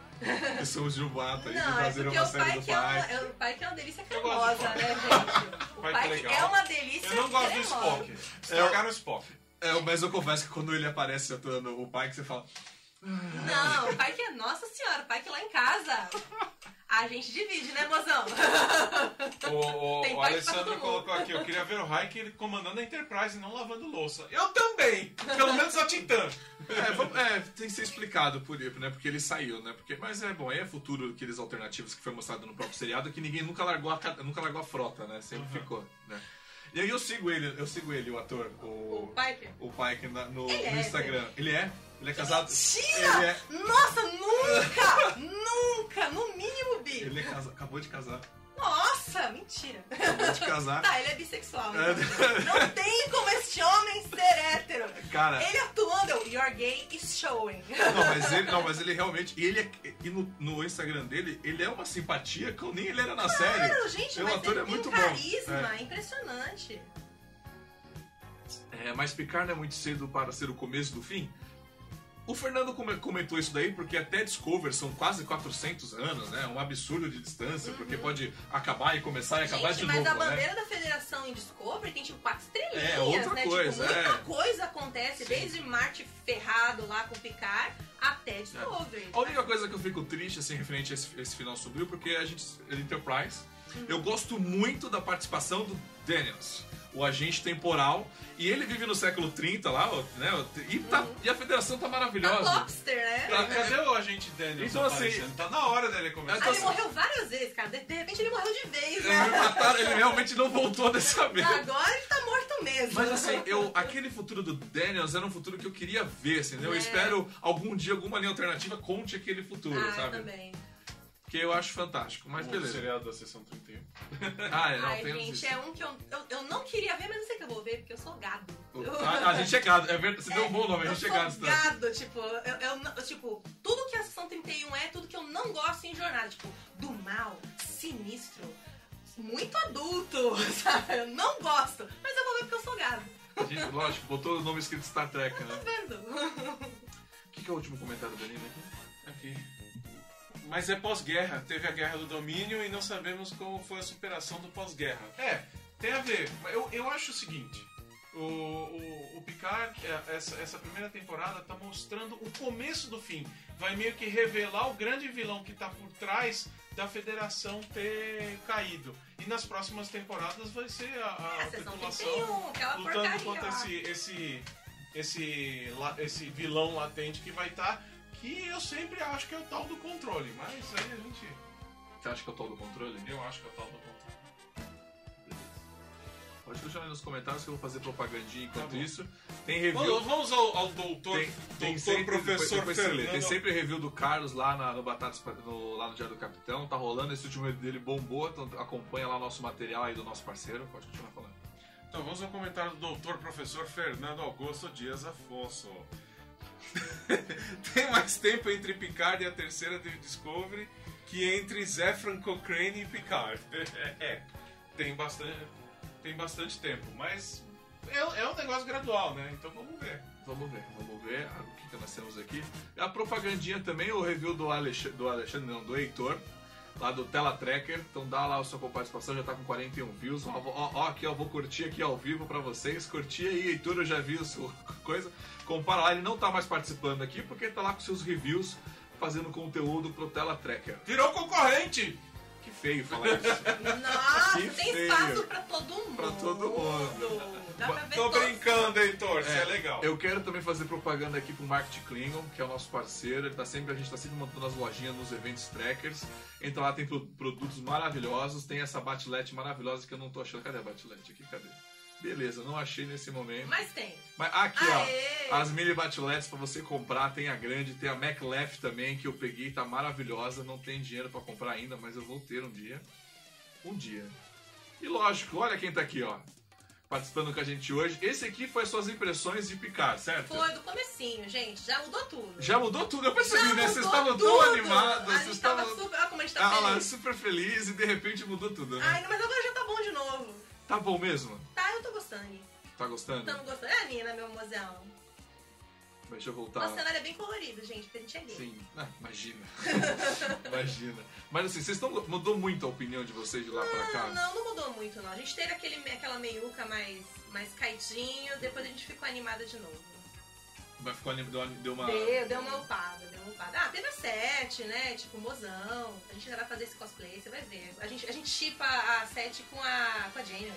Speaker 1: Que somos de um boato aí de
Speaker 3: é
Speaker 1: fazer
Speaker 3: porque
Speaker 1: uma
Speaker 3: o
Speaker 1: série do
Speaker 3: Pike é, uma, é, o Pike é uma delícia
Speaker 2: Eu gosto
Speaker 3: cremosa,
Speaker 2: do
Speaker 3: né, gente? O
Speaker 2: Pike é
Speaker 3: Pike é uma delícia
Speaker 2: Eu não gosto do
Speaker 3: cremosa.
Speaker 2: Spock. Estragaram o Spock.
Speaker 1: É, mas eu confesso que quando ele aparece atuando o Pike, você fala.
Speaker 3: Não, o Pike é. Nossa senhora, o Pike lá em casa. A gente divide, né, mozão?
Speaker 2: O, o-
Speaker 3: Tem
Speaker 2: o
Speaker 3: pai
Speaker 2: Alessandro
Speaker 3: mundo.
Speaker 2: colocou aqui, eu queria ver o Raik ele comandando a Enterprise e não lavando louça. Eu também! Pelo menos a Titã.
Speaker 1: É, vamos- é, tem que ser explicado por ele, né? Porque ele saiu, né? Porque, mas é bom, aí é futuro aqueles alternativos que foi mostrado no próprio seriado que ninguém nunca largou a, ca- nunca largou a frota, né? Sempre ficou, né? E aí eu sigo ele, eu sigo ele, o ator,
Speaker 3: O
Speaker 1: o,
Speaker 3: Piper.
Speaker 1: o na- no,
Speaker 3: Ele é,
Speaker 1: no Instagram. Ele é? Ele é casado?
Speaker 3: Mentira!
Speaker 1: É,
Speaker 3: Nossa, nunca! nunca! No mínimo, bi.
Speaker 1: ele é casa- acabou de casar.
Speaker 3: Nossa, mentira.
Speaker 1: Acabou de casar.
Speaker 3: Tá, ele é bissexual.
Speaker 1: É.
Speaker 3: então. Não tem como este homem ser hétero.
Speaker 1: Cara,
Speaker 3: Ele atuando, eu, your gay is showing.
Speaker 1: Não, mas ele, não, mas ele realmente. E ele é, e no, no Instagram dele, ele é uma simpatia que eu nem ele era na série.
Speaker 3: Claro, gente,
Speaker 1: O
Speaker 3: mas
Speaker 1: ator
Speaker 3: ele
Speaker 1: é
Speaker 3: tem
Speaker 1: muito
Speaker 3: um
Speaker 1: bom.
Speaker 3: carisma impressionante.
Speaker 1: É, mas Picard não é muito cedo para ser o começo do fim? O Fernando come- comentou isso daí porque até Discover são quase 400 anos, né? Um absurdo de distância, porque pode acabar e começar e acabar
Speaker 3: Uhum. Gente,
Speaker 1: de
Speaker 3: mas
Speaker 1: novo,
Speaker 3: a
Speaker 1: né?
Speaker 3: bandeira da federação em Discovery tem tipo quatro estrelinhas,
Speaker 1: É, outra
Speaker 3: né?
Speaker 1: coisa,
Speaker 3: tipo, muita
Speaker 1: é.
Speaker 3: coisa acontece, desde Marte ferrado lá com o Picard até Discovery.
Speaker 1: A única coisa que eu fico triste, assim, referente a esse, esse final subiu, porque a gente. Enterprise. Eu gosto muito da participação do Daniels, o agente temporal. E ele vive no século 30 lá, né? E, tá, e a federação tá
Speaker 3: Tá
Speaker 1: maravilhosa.
Speaker 3: Lobster, né?
Speaker 2: Tá, Cadê o agente Daniels
Speaker 1: Então, assim?
Speaker 2: Tá na hora dele começar.
Speaker 3: Ah, ele
Speaker 1: assim,
Speaker 3: morreu várias vezes, cara. De, de repente ele morreu de vez,
Speaker 1: Ele,
Speaker 3: né?
Speaker 1: mataram, ele realmente não voltou dessa vez.
Speaker 3: Agora ele tá morto mesmo.
Speaker 1: Mas assim, eu, aquele futuro do Daniels era um futuro que eu queria ver, assim, né? Eu
Speaker 3: É.
Speaker 1: espero algum dia alguma linha alternativa conte aquele futuro,
Speaker 3: Ah,
Speaker 1: sabe?
Speaker 3: também.
Speaker 1: Que eu acho fantástico, mas
Speaker 2: O
Speaker 1: beleza.
Speaker 2: seriado da sessão 31.
Speaker 1: Ah, é, não,
Speaker 3: Ai, gente,
Speaker 1: isso.
Speaker 3: é um que eu, eu, eu não queria ver, mas eu sei que eu vou ver, porque eu sou gado.
Speaker 1: A, a gente é gado, é verdade, você deu um bom nome, a gente é gado. tá?
Speaker 3: gado, tipo, eu, eu não- tipo, tudo que a Sessão 31 é, tudo que eu não gosto em jornada, tipo, do mal, sinistro, muito adulto, sabe? Eu não gosto, mas eu vou ver porque eu sou gado.
Speaker 1: A gente, lógico, botou o nome escrito Star Trek,
Speaker 3: Tô
Speaker 1: né?
Speaker 3: vendo?
Speaker 1: O que, que é o último comentário da Nina aqui?
Speaker 2: Aqui. Mas é pós-guerra. Teve a guerra do domínio e não sabemos como foi a superação do pós-guerra. É, tem a ver. Eu, eu acho o seguinte. O, o, o Picard, é, essa, essa primeira temporada, tá mostrando o começo do fim. Vai meio que revelar o grande vilão que tá por trás da federação ter caído. E nas próximas temporadas vai ser a, a
Speaker 3: É,
Speaker 2: tripulação
Speaker 3: 31, aquela
Speaker 2: lutando
Speaker 3: porcaria
Speaker 2: contra esse, esse, esse, esse vilão latente que vai estar. Que eu sempre acho que é o tal do controle. Mas aí a gente.
Speaker 1: Você acha que é o tal do controle?
Speaker 2: Eu acho que é o tal do controle.
Speaker 1: Pode deixar aí nos comentários que eu vou fazer propagandinha enquanto
Speaker 2: Tá
Speaker 1: isso. Tem review.
Speaker 2: Vamos, vamos ao, ao doutor,
Speaker 1: Tem, tem
Speaker 2: doutor
Speaker 1: sempre,
Speaker 2: professor
Speaker 1: depois, depois tem sempre review do Carlos lá na- no Batatas no, lá no Diário do Capitão. Tá rolando, esse último review dele bombou, então acompanha lá o nosso material aí do nosso parceiro. Pode continuar falando.
Speaker 2: Então vamos ao comentário do doutor professor Fernando Augusto Dias Afonso. Tem mais tempo entre Picard e a terceira de Discovery que entre Zefran Cochrane e Picard. é, tem bastante, tem bastante tempo, mas é, é um negócio gradual, né? Então vamos ver.
Speaker 1: Vamos ver, vamos ver o que, que nós temos aqui. A propagandinha também, o review do Alexandre, do Alexandre não, do Heitor, lá do Tela Tracker. Então dá lá a sua participação, já tá com 41 views. Ó, ó, ó, aqui, ó, vou curtir aqui ao vivo pra vocês. Curti aí, Heitor, eu já vi a sua coisa. Compara lá, ele não tá mais participando aqui porque tá lá com seus reviews fazendo conteúdo pro Tela Tracker.
Speaker 2: Virou concorrente!
Speaker 1: Que feio falar isso.
Speaker 3: Nossa,
Speaker 1: Que
Speaker 3: tem
Speaker 1: feio.
Speaker 3: espaço pra todo mundo.
Speaker 1: Pra todo mundo.
Speaker 3: Dá pra ver
Speaker 2: Tô
Speaker 3: todos.
Speaker 2: brincando, Heitor, isso é legal.
Speaker 1: Eu quero também fazer propaganda aqui pro Market Klingon, que é o nosso parceiro. Ele tá sempre, a gente tá sempre montando as lojinhas nos eventos trackers. Entra lá, tem pro- produtos maravilhosos. Tem essa batilete maravilhosa que eu não tô achando. Cadê a batilete aqui? Cadê? Beleza, não achei nesse momento.
Speaker 3: Mas tem.
Speaker 1: Mas aqui,
Speaker 3: Aê!
Speaker 1: ó. As mini batiletes pra você comprar. Tem a grande, tem a MacLef também, que eu peguei, tá maravilhosa. Não tem dinheiro pra comprar ainda, mas eu vou ter um dia. Um dia. E lógico, olha quem tá aqui, ó. Participando com a gente hoje. Esse aqui foi as suas impressões de picar, certo?
Speaker 3: Foi do comecinho, gente. Já mudou tudo.
Speaker 1: Já mudou tudo, eu percebi,
Speaker 3: Já
Speaker 1: né? Vocês estavam tão animados,
Speaker 3: A
Speaker 1: vocês
Speaker 3: gente tava
Speaker 1: estavam.
Speaker 3: super... Olha como a gente tá
Speaker 1: Ah lá,
Speaker 3: feliz.
Speaker 1: super feliz e de repente mudou tudo, né?
Speaker 3: Ai, mas agora já tá bom de novo.
Speaker 1: Tá bom mesmo?
Speaker 3: Tá, eu tô gostando.
Speaker 1: Tá gostando?
Speaker 3: Tamo gostando. É a Nina, meu mozão.
Speaker 1: Deixa eu voltar.
Speaker 3: Nosso cenário é bem colorido, gente, porque a gente é gay.
Speaker 1: Sim, ah, imagina. imagina. Mas assim, vocês estão. Mudou muito a opinião de vocês de lá pra cá?
Speaker 3: Não, não, não mudou muito, não. A gente teve aquele, aquela meiuca mais, mais caidinho, depois a gente ficou animada de novo.
Speaker 1: Mas ficou deu, uma- deu uma.
Speaker 3: Deu, deu uma upada, deu uma hypada. Ah, teve a 7, né? Tipo, mozão. A gente vai fazer esse cosplay, você vai ver. A gente, a gente chipa a 7 com a, com a Janeway.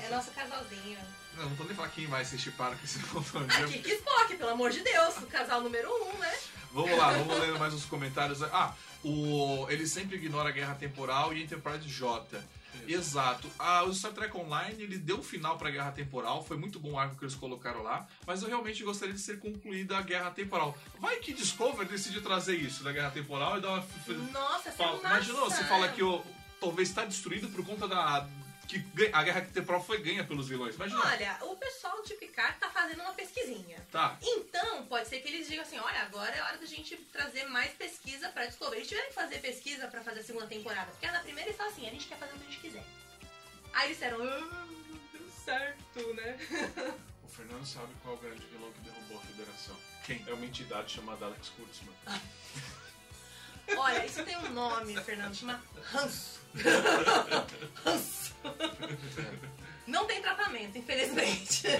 Speaker 3: É nosso casalzinho.
Speaker 1: Não, não tô nem falando quem mais se chiparam que esse montão
Speaker 3: Ah, Kiki e Spock, pelo amor de Deus. O casal número 1, um, né?
Speaker 1: Vamos lá, vamos lendo mais os comentários. Ah, o, ele sempre ignora a Guerra Temporal e Enterprise J. Exato. Ah, o Star Trek Online ele deu um final pra Guerra Temporal, foi muito bom o arco que eles colocaram lá, mas eu realmente gostaria de ser concluída a Guerra Temporal. Vai que Discover decide trazer isso da Guerra Temporal e dar uma.
Speaker 3: Nossa, essa
Speaker 1: Fala, imaginou, você fala que o, talvez está destruído por conta da. Que a Guerra Temporal foi ganha pelos vilões. Imagina.
Speaker 3: Olha, o pessoal de Picard tá fazendo uma pesquisinha.
Speaker 1: Tá.
Speaker 3: Então, pode ser que eles digam assim: olha, agora é hora da gente trazer mais pesquisa pra Discovery. Eles tiveram que fazer pesquisa pra fazer a segunda temporada. Porque na primeira eles falam assim: a gente quer fazer o que a gente quiser. Aí eles disseram: ah, deu certo, né?
Speaker 2: O Fernando sabe qual é o grande vilão que derrubou a federação.
Speaker 1: Quem?
Speaker 2: É uma entidade chamada Alex Kurtzman.
Speaker 3: Olha, isso tem um nome, Fernando, chama Hans. Não tem tratamento, infelizmente.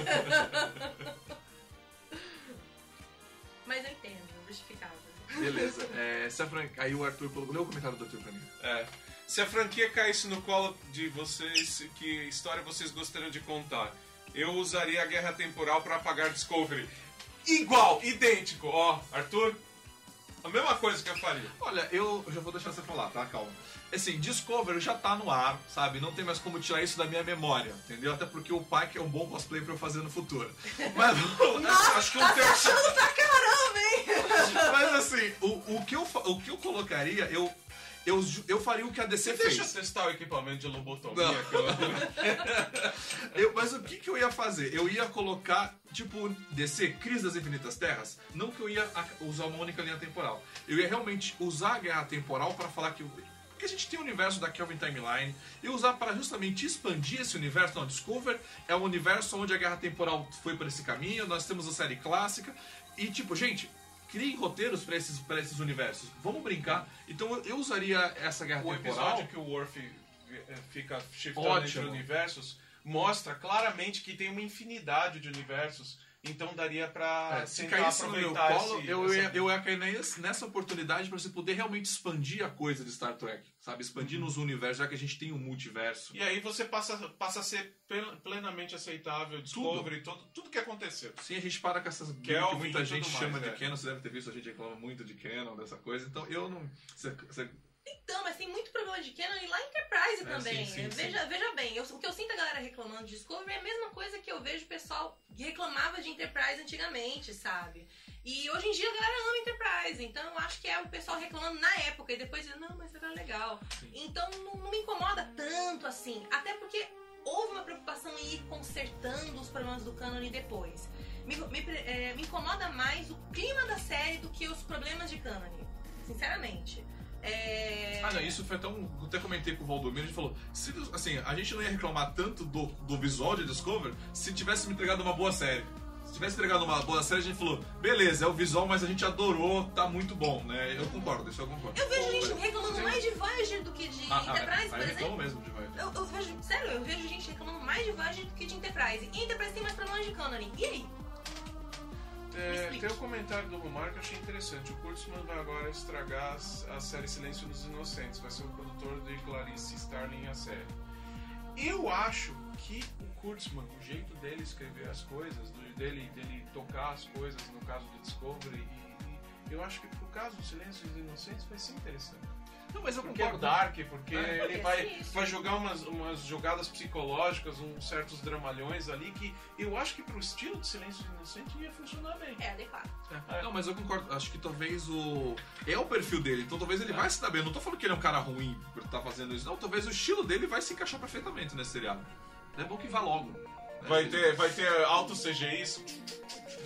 Speaker 3: Mas eu entendo, justificável.
Speaker 1: Beleza. É, se a Fran... Aí o Arthur colocou. Lê o comentário do Arthur pra mim.
Speaker 5: É. Se a franquia caísse no colo de vocês, que história vocês gostariam de contar? Eu usaria a Guerra Temporal pra apagar Discovery. Igual, idêntico. Ó, Arthur, a mesma coisa que eu faria.
Speaker 1: Olha, eu já vou deixar você falar, tá? Calma. Assim, Discovery já tá no ar, sabe? Não tem mais como tirar isso da minha memória, entendeu? Até porque o Pike é um bom cosplay pra eu fazer no futuro. Mas,
Speaker 5: Acho que um terço.
Speaker 3: Achando pra caramba, hein?
Speaker 1: mas assim, o, o, que eu, o que eu colocaria, eu, eu, eu faria o que a DC
Speaker 5: Deixa eu
Speaker 1: fez.
Speaker 5: testar o equipamento de lobotomia. Eu-
Speaker 1: Eu- mas o que, que eu ia fazer? Eu ia colocar, tipo, DC, Crise das Infinitas Terras. Não que eu ia usar uma única linha temporal. Eu ia realmente usar a guerra temporal pra falar que. Porque a gente tem o universo da Kelvin Timeline e usar para justamente expandir esse universo. Não, Discover é um universo onde a guerra temporal foi por esse caminho, nós temos a série clássica. E, tipo, gente, criem roteiros pra esses, pra esses universos. Vamos brincar. Então eu, eu usaria essa guerra
Speaker 5: O
Speaker 1: temporal.
Speaker 5: episódio que o Worf eh, fica shiftando
Speaker 1: Ótimo.
Speaker 5: entre universos mostra claramente que tem uma infinidade de universos. Então daria pra
Speaker 1: É, se caísse no meu colo,
Speaker 5: esse-
Speaker 1: eu,
Speaker 5: essa-
Speaker 1: ia, eu ia cair nessa, nessa oportunidade pra você poder realmente expandir a coisa de Star Trek, sabe? Expandir nos universos, já que a gente tem um multiverso.
Speaker 5: E aí você passa, passa a ser plen- plenamente aceitável, Discovery, tudo, tudo que aconteceu.
Speaker 1: Sim, a gente para com essas
Speaker 5: Kelvin
Speaker 1: que muita gente
Speaker 5: tudo
Speaker 1: chama
Speaker 5: mais,
Speaker 1: de
Speaker 5: é.
Speaker 1: Canon, você deve ter visto, a gente reclama muito de Canon, dessa coisa, então eu não... Você, você-
Speaker 3: Então, mas tem muito problema de Canon e lá em Enterprise
Speaker 1: É,
Speaker 3: também.
Speaker 1: sim, sim, sim.
Speaker 3: veja, veja bem, eu- o que eu sinto a galera reclamando de Discovery é a mesma coisa que eu vejo o pessoal que reclamava de Enterprise antigamente, sabe? E hoje em dia a galera ama Enterprise, então eu acho que é o pessoal reclamando na época e depois dizendo, não, mas era legal.
Speaker 1: Sim.
Speaker 3: Então não, não me incomoda tanto assim, até porque houve uma preocupação em ir consertando os problemas do canon depois. Me, me, é, me incomoda mais o clima da série do que os problemas de canon, sinceramente. É...
Speaker 1: Ah, não, isso foi até um. eu Até comentei com o Valdomiro, a gente falou: se, assim, a gente não ia reclamar tanto do, do visual de Discover se tivesse me entregado uma boa série. Se tivesse entregado uma boa série, a gente falou: beleza, é o visual, mas a gente adorou, tá muito bom, né? Eu concordo, isso eu concordo.
Speaker 3: Eu vejo gente reclamando mais de Voyager do que de
Speaker 1: Ah, ah,
Speaker 3: Enterprise,
Speaker 1: aí
Speaker 3: por
Speaker 1: eu
Speaker 3: exemplo.
Speaker 1: mesmo de Voyager.
Speaker 3: Eu, eu vejo, sério, eu vejo gente reclamando mais de Voyager do que de Enterprise. E Enterprise tem mais problemas de canon. E aí?
Speaker 2: É, tem um comentário do Romar que eu achei interessante. O Kurtzman vai agora estragar a série Silêncio dos Inocentes. Vai ser o produtor de Clarice Starling a série. Eu acho que o Kurtzman, o jeito dele escrever as coisas, dele, dele tocar as coisas, no caso do Discovery, e, e eu acho que pro caso do Silêncio dos Inocentes vai ser interessante.
Speaker 1: Não, mas eu
Speaker 2: Porque é
Speaker 1: concordo.
Speaker 2: dark, porque
Speaker 1: É.
Speaker 2: ele vai,
Speaker 3: ser isso.
Speaker 2: vai jogar umas, umas jogadas psicológicas, uns certos dramalhões ali que eu acho que pro estilo de Silêncio dos Inocentes ia funcionar bem.
Speaker 3: É adequado.
Speaker 1: É. Não, mas eu concordo. Acho que talvez o. É o perfil dele, então talvez ele vai se dar bem. Eu não tô falando que ele é um cara ruim por estar fazendo isso, não. Talvez o estilo dele vai se encaixar perfeitamente nesse seriado. É bom que vá logo. né?
Speaker 5: Vai ter, vai ter alto CGI isso,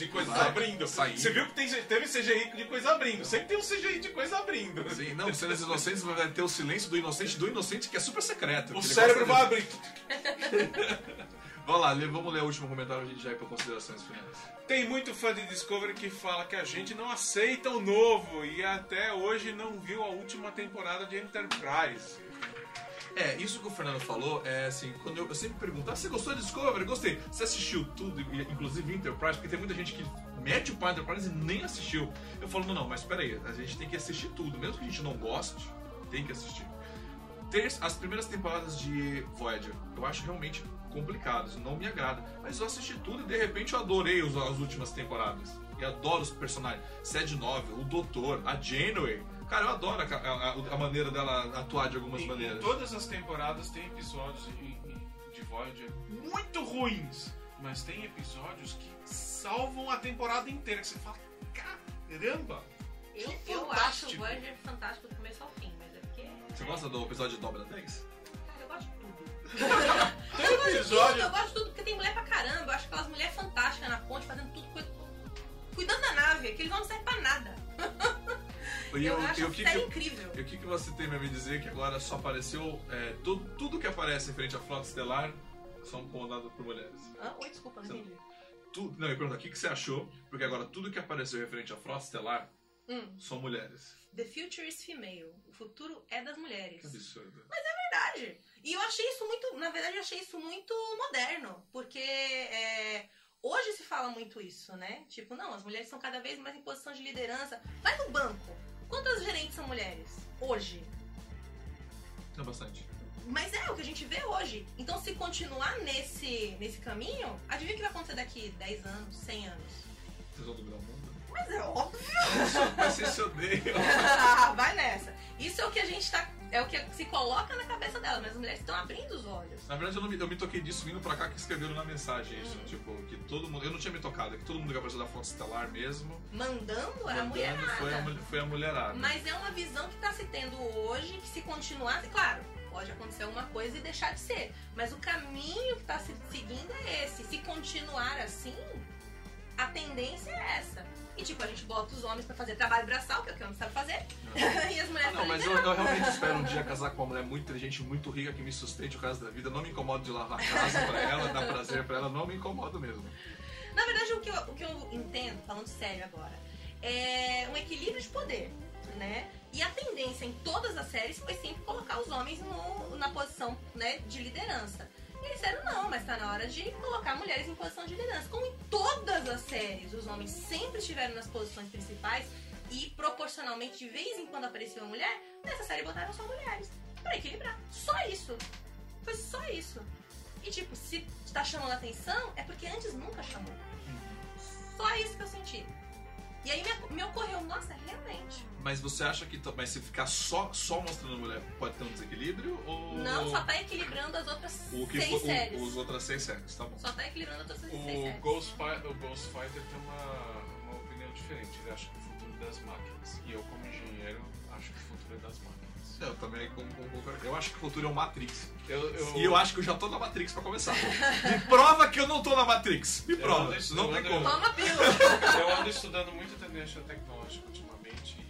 Speaker 5: de coisas
Speaker 1: Vai,
Speaker 5: abrindo.
Speaker 1: saindo.
Speaker 5: Você viu que tem, teve CGI de coisa abrindo. Sempre tem um CGI de coisa abrindo.
Speaker 1: Sim, não, cenas inocentes vai ter o silêncio do inocente do inocente, que é super secreto.
Speaker 5: O cérebro vai abrir.
Speaker 1: Vamos lá, vamos ler o último comentário, a gente já ir para considerações finais.
Speaker 5: Tem muito fã de Discovery que fala que a gente não aceita o novo e até hoje não viu a última temporada de Enterprise.
Speaker 1: É, isso que o Fernando falou, é assim, quando eu, eu sempre pergunto, ah, você gostou de Discovery? Gostei. Você assistiu tudo, inclusive Enterprise? Porque tem muita gente que mete o pau Enterprise e nem assistiu. Eu falo, não, não, mas peraí, a gente tem que assistir tudo, mesmo que a gente não goste, tem que assistir. Ter as primeiras temporadas de Voyager, eu acho realmente complicadas, não me agrada. Mas eu assisti tudo e de repente eu adorei as últimas temporadas. E adoro os personagens. Sad Novel, o Doutor, a Janeway. Cara, eu adoro a, a- a maneira dela atuar de algumas
Speaker 2: Em-
Speaker 1: maneiras.
Speaker 2: Em todas as temporadas tem episódios de Voyager muito ruins, mas tem episódios que salvam a temporada inteira, que você fala, caramba!
Speaker 3: Eu,
Speaker 2: Que
Speaker 3: eu acho o
Speaker 2: fantástico.
Speaker 3: Voyager fantástico do começo ao fim, mas é porque.
Speaker 1: Você gosta do episódio de Dobra 10?
Speaker 3: Cara, eu gosto de tudo.
Speaker 2: Tem
Speaker 3: Eu gosto de tudo,
Speaker 2: episódio.
Speaker 3: eu gosto de tudo, porque tem mulher pra caramba. Eu acho aquelas mulheres fantásticas na ponte, fazendo tudo, cu- cuidando da nave. Aqueles homens não servem pra nada.
Speaker 1: E,
Speaker 3: eu
Speaker 1: o-
Speaker 3: acho
Speaker 1: e o que, que,
Speaker 3: incrível.
Speaker 1: e o que, que você tem a me dizer que agora só apareceu. é, tudo, tudo que aparece em frente à frota estelar são comandados por mulheres.
Speaker 3: Hã? Oi, desculpa, não entendi.
Speaker 1: Tudo, não, eu pergunto, o que, que você achou? Porque agora tudo que apareceu referente à frota estelar
Speaker 3: Hum,
Speaker 1: são mulheres.
Speaker 3: the future is female. O futuro é das mulheres.
Speaker 1: Que absurdo.
Speaker 3: verdade. E eu achei isso muito, na verdade, eu achei isso muito moderno, porque é, hoje se fala muito isso, né? Tipo, não, as mulheres são cada vez mais em posição de liderança. Vai no banco. Quantas gerentes são mulheres? Hoje.
Speaker 1: Não, bastante.
Speaker 3: Mas é o que a gente vê hoje. Então, se continuar nesse, nesse caminho, adivinha o que vai acontecer daqui 10 anos, 100 anos?
Speaker 1: Vocês vão dominar o mundo?
Speaker 3: Mas é óbvio.
Speaker 1: Vocês se odeiam.
Speaker 3: vai nessa. Isso é o que a gente tá. É o que se coloca na cabeça dela, mas as mulheres estão abrindo os olhos.
Speaker 1: Na verdade, eu, me, eu me toquei disso vindo pra cá que escreveram na mensagem isso.
Speaker 3: Uhum.
Speaker 1: Tipo, que todo mundo. Eu não tinha me tocado, que todo mundo que da frota estelar mesmo.
Speaker 3: Mandando era a
Speaker 1: mandando,
Speaker 3: mulherada.
Speaker 1: foi, a, foi a mulherada.
Speaker 3: Mas é uma visão que está se tendo hoje, que se continuar, claro, pode acontecer alguma coisa e deixar de ser. Mas o caminho que está se seguindo é esse. Se continuar assim, a tendência é essa. E tipo, a gente bota os homens pra fazer trabalho braçal, que é o que homem sabe fazer, e as mulheres
Speaker 1: Ah, não,
Speaker 3: pra
Speaker 1: mas eu, eu realmente espero um dia casar com uma mulher muito inteligente, muito rica, que me sustente o resto da vida. Não me incomodo de lavar a casa pra ela, dar prazer pra ela, não me incomodo mesmo.
Speaker 3: Na verdade, o que, eu, o que eu entendo, falando sério agora, é um equilíbrio de poder, né? E a tendência em todas as séries foi sempre colocar os homens no- na posição né, de liderança. E disseram, não, mas tá na hora de colocar mulheres em posição de liderança. Como em todas as séries, os homens sempre estiveram nas posições principais e proporcionalmente, de vez em quando aparecia uma mulher, nessa série botaram só mulheres. Pra equilibrar. Só isso. Foi só isso. E tipo, se tá chamando atenção, é porque antes nunca chamou.
Speaker 1: Mas você acha que mas se ficar só, só mostrando mulher pode ter um desequilíbrio? Ou...
Speaker 3: Não, só tá equilibrando as outras
Speaker 1: o que
Speaker 3: seis
Speaker 1: for-
Speaker 3: séries.
Speaker 1: o, os outras seis séries, tá bom.
Speaker 3: Só tá equilibrando as outras seis
Speaker 2: O
Speaker 3: séries.
Speaker 2: Ghost, Fi- o Ghost Fighter tem uma, uma opinião diferente. Ele acha que o futuro é das máquinas. E eu, como engenheiro, acho que o futuro é das máquinas.
Speaker 1: Eu também com- com- concordo. Eu acho que o futuro é o Matrix.
Speaker 2: Eu, eu,
Speaker 1: E eu acho que eu já tô na Matrix pra começar. Me prova que eu não tô na Matrix. Me
Speaker 2: Eu
Speaker 1: prova. Não
Speaker 2: eu
Speaker 1: tem como.
Speaker 3: Toma a pílula.
Speaker 2: eu ando estudando muito tendência tecnológica ultimamente e eu, eu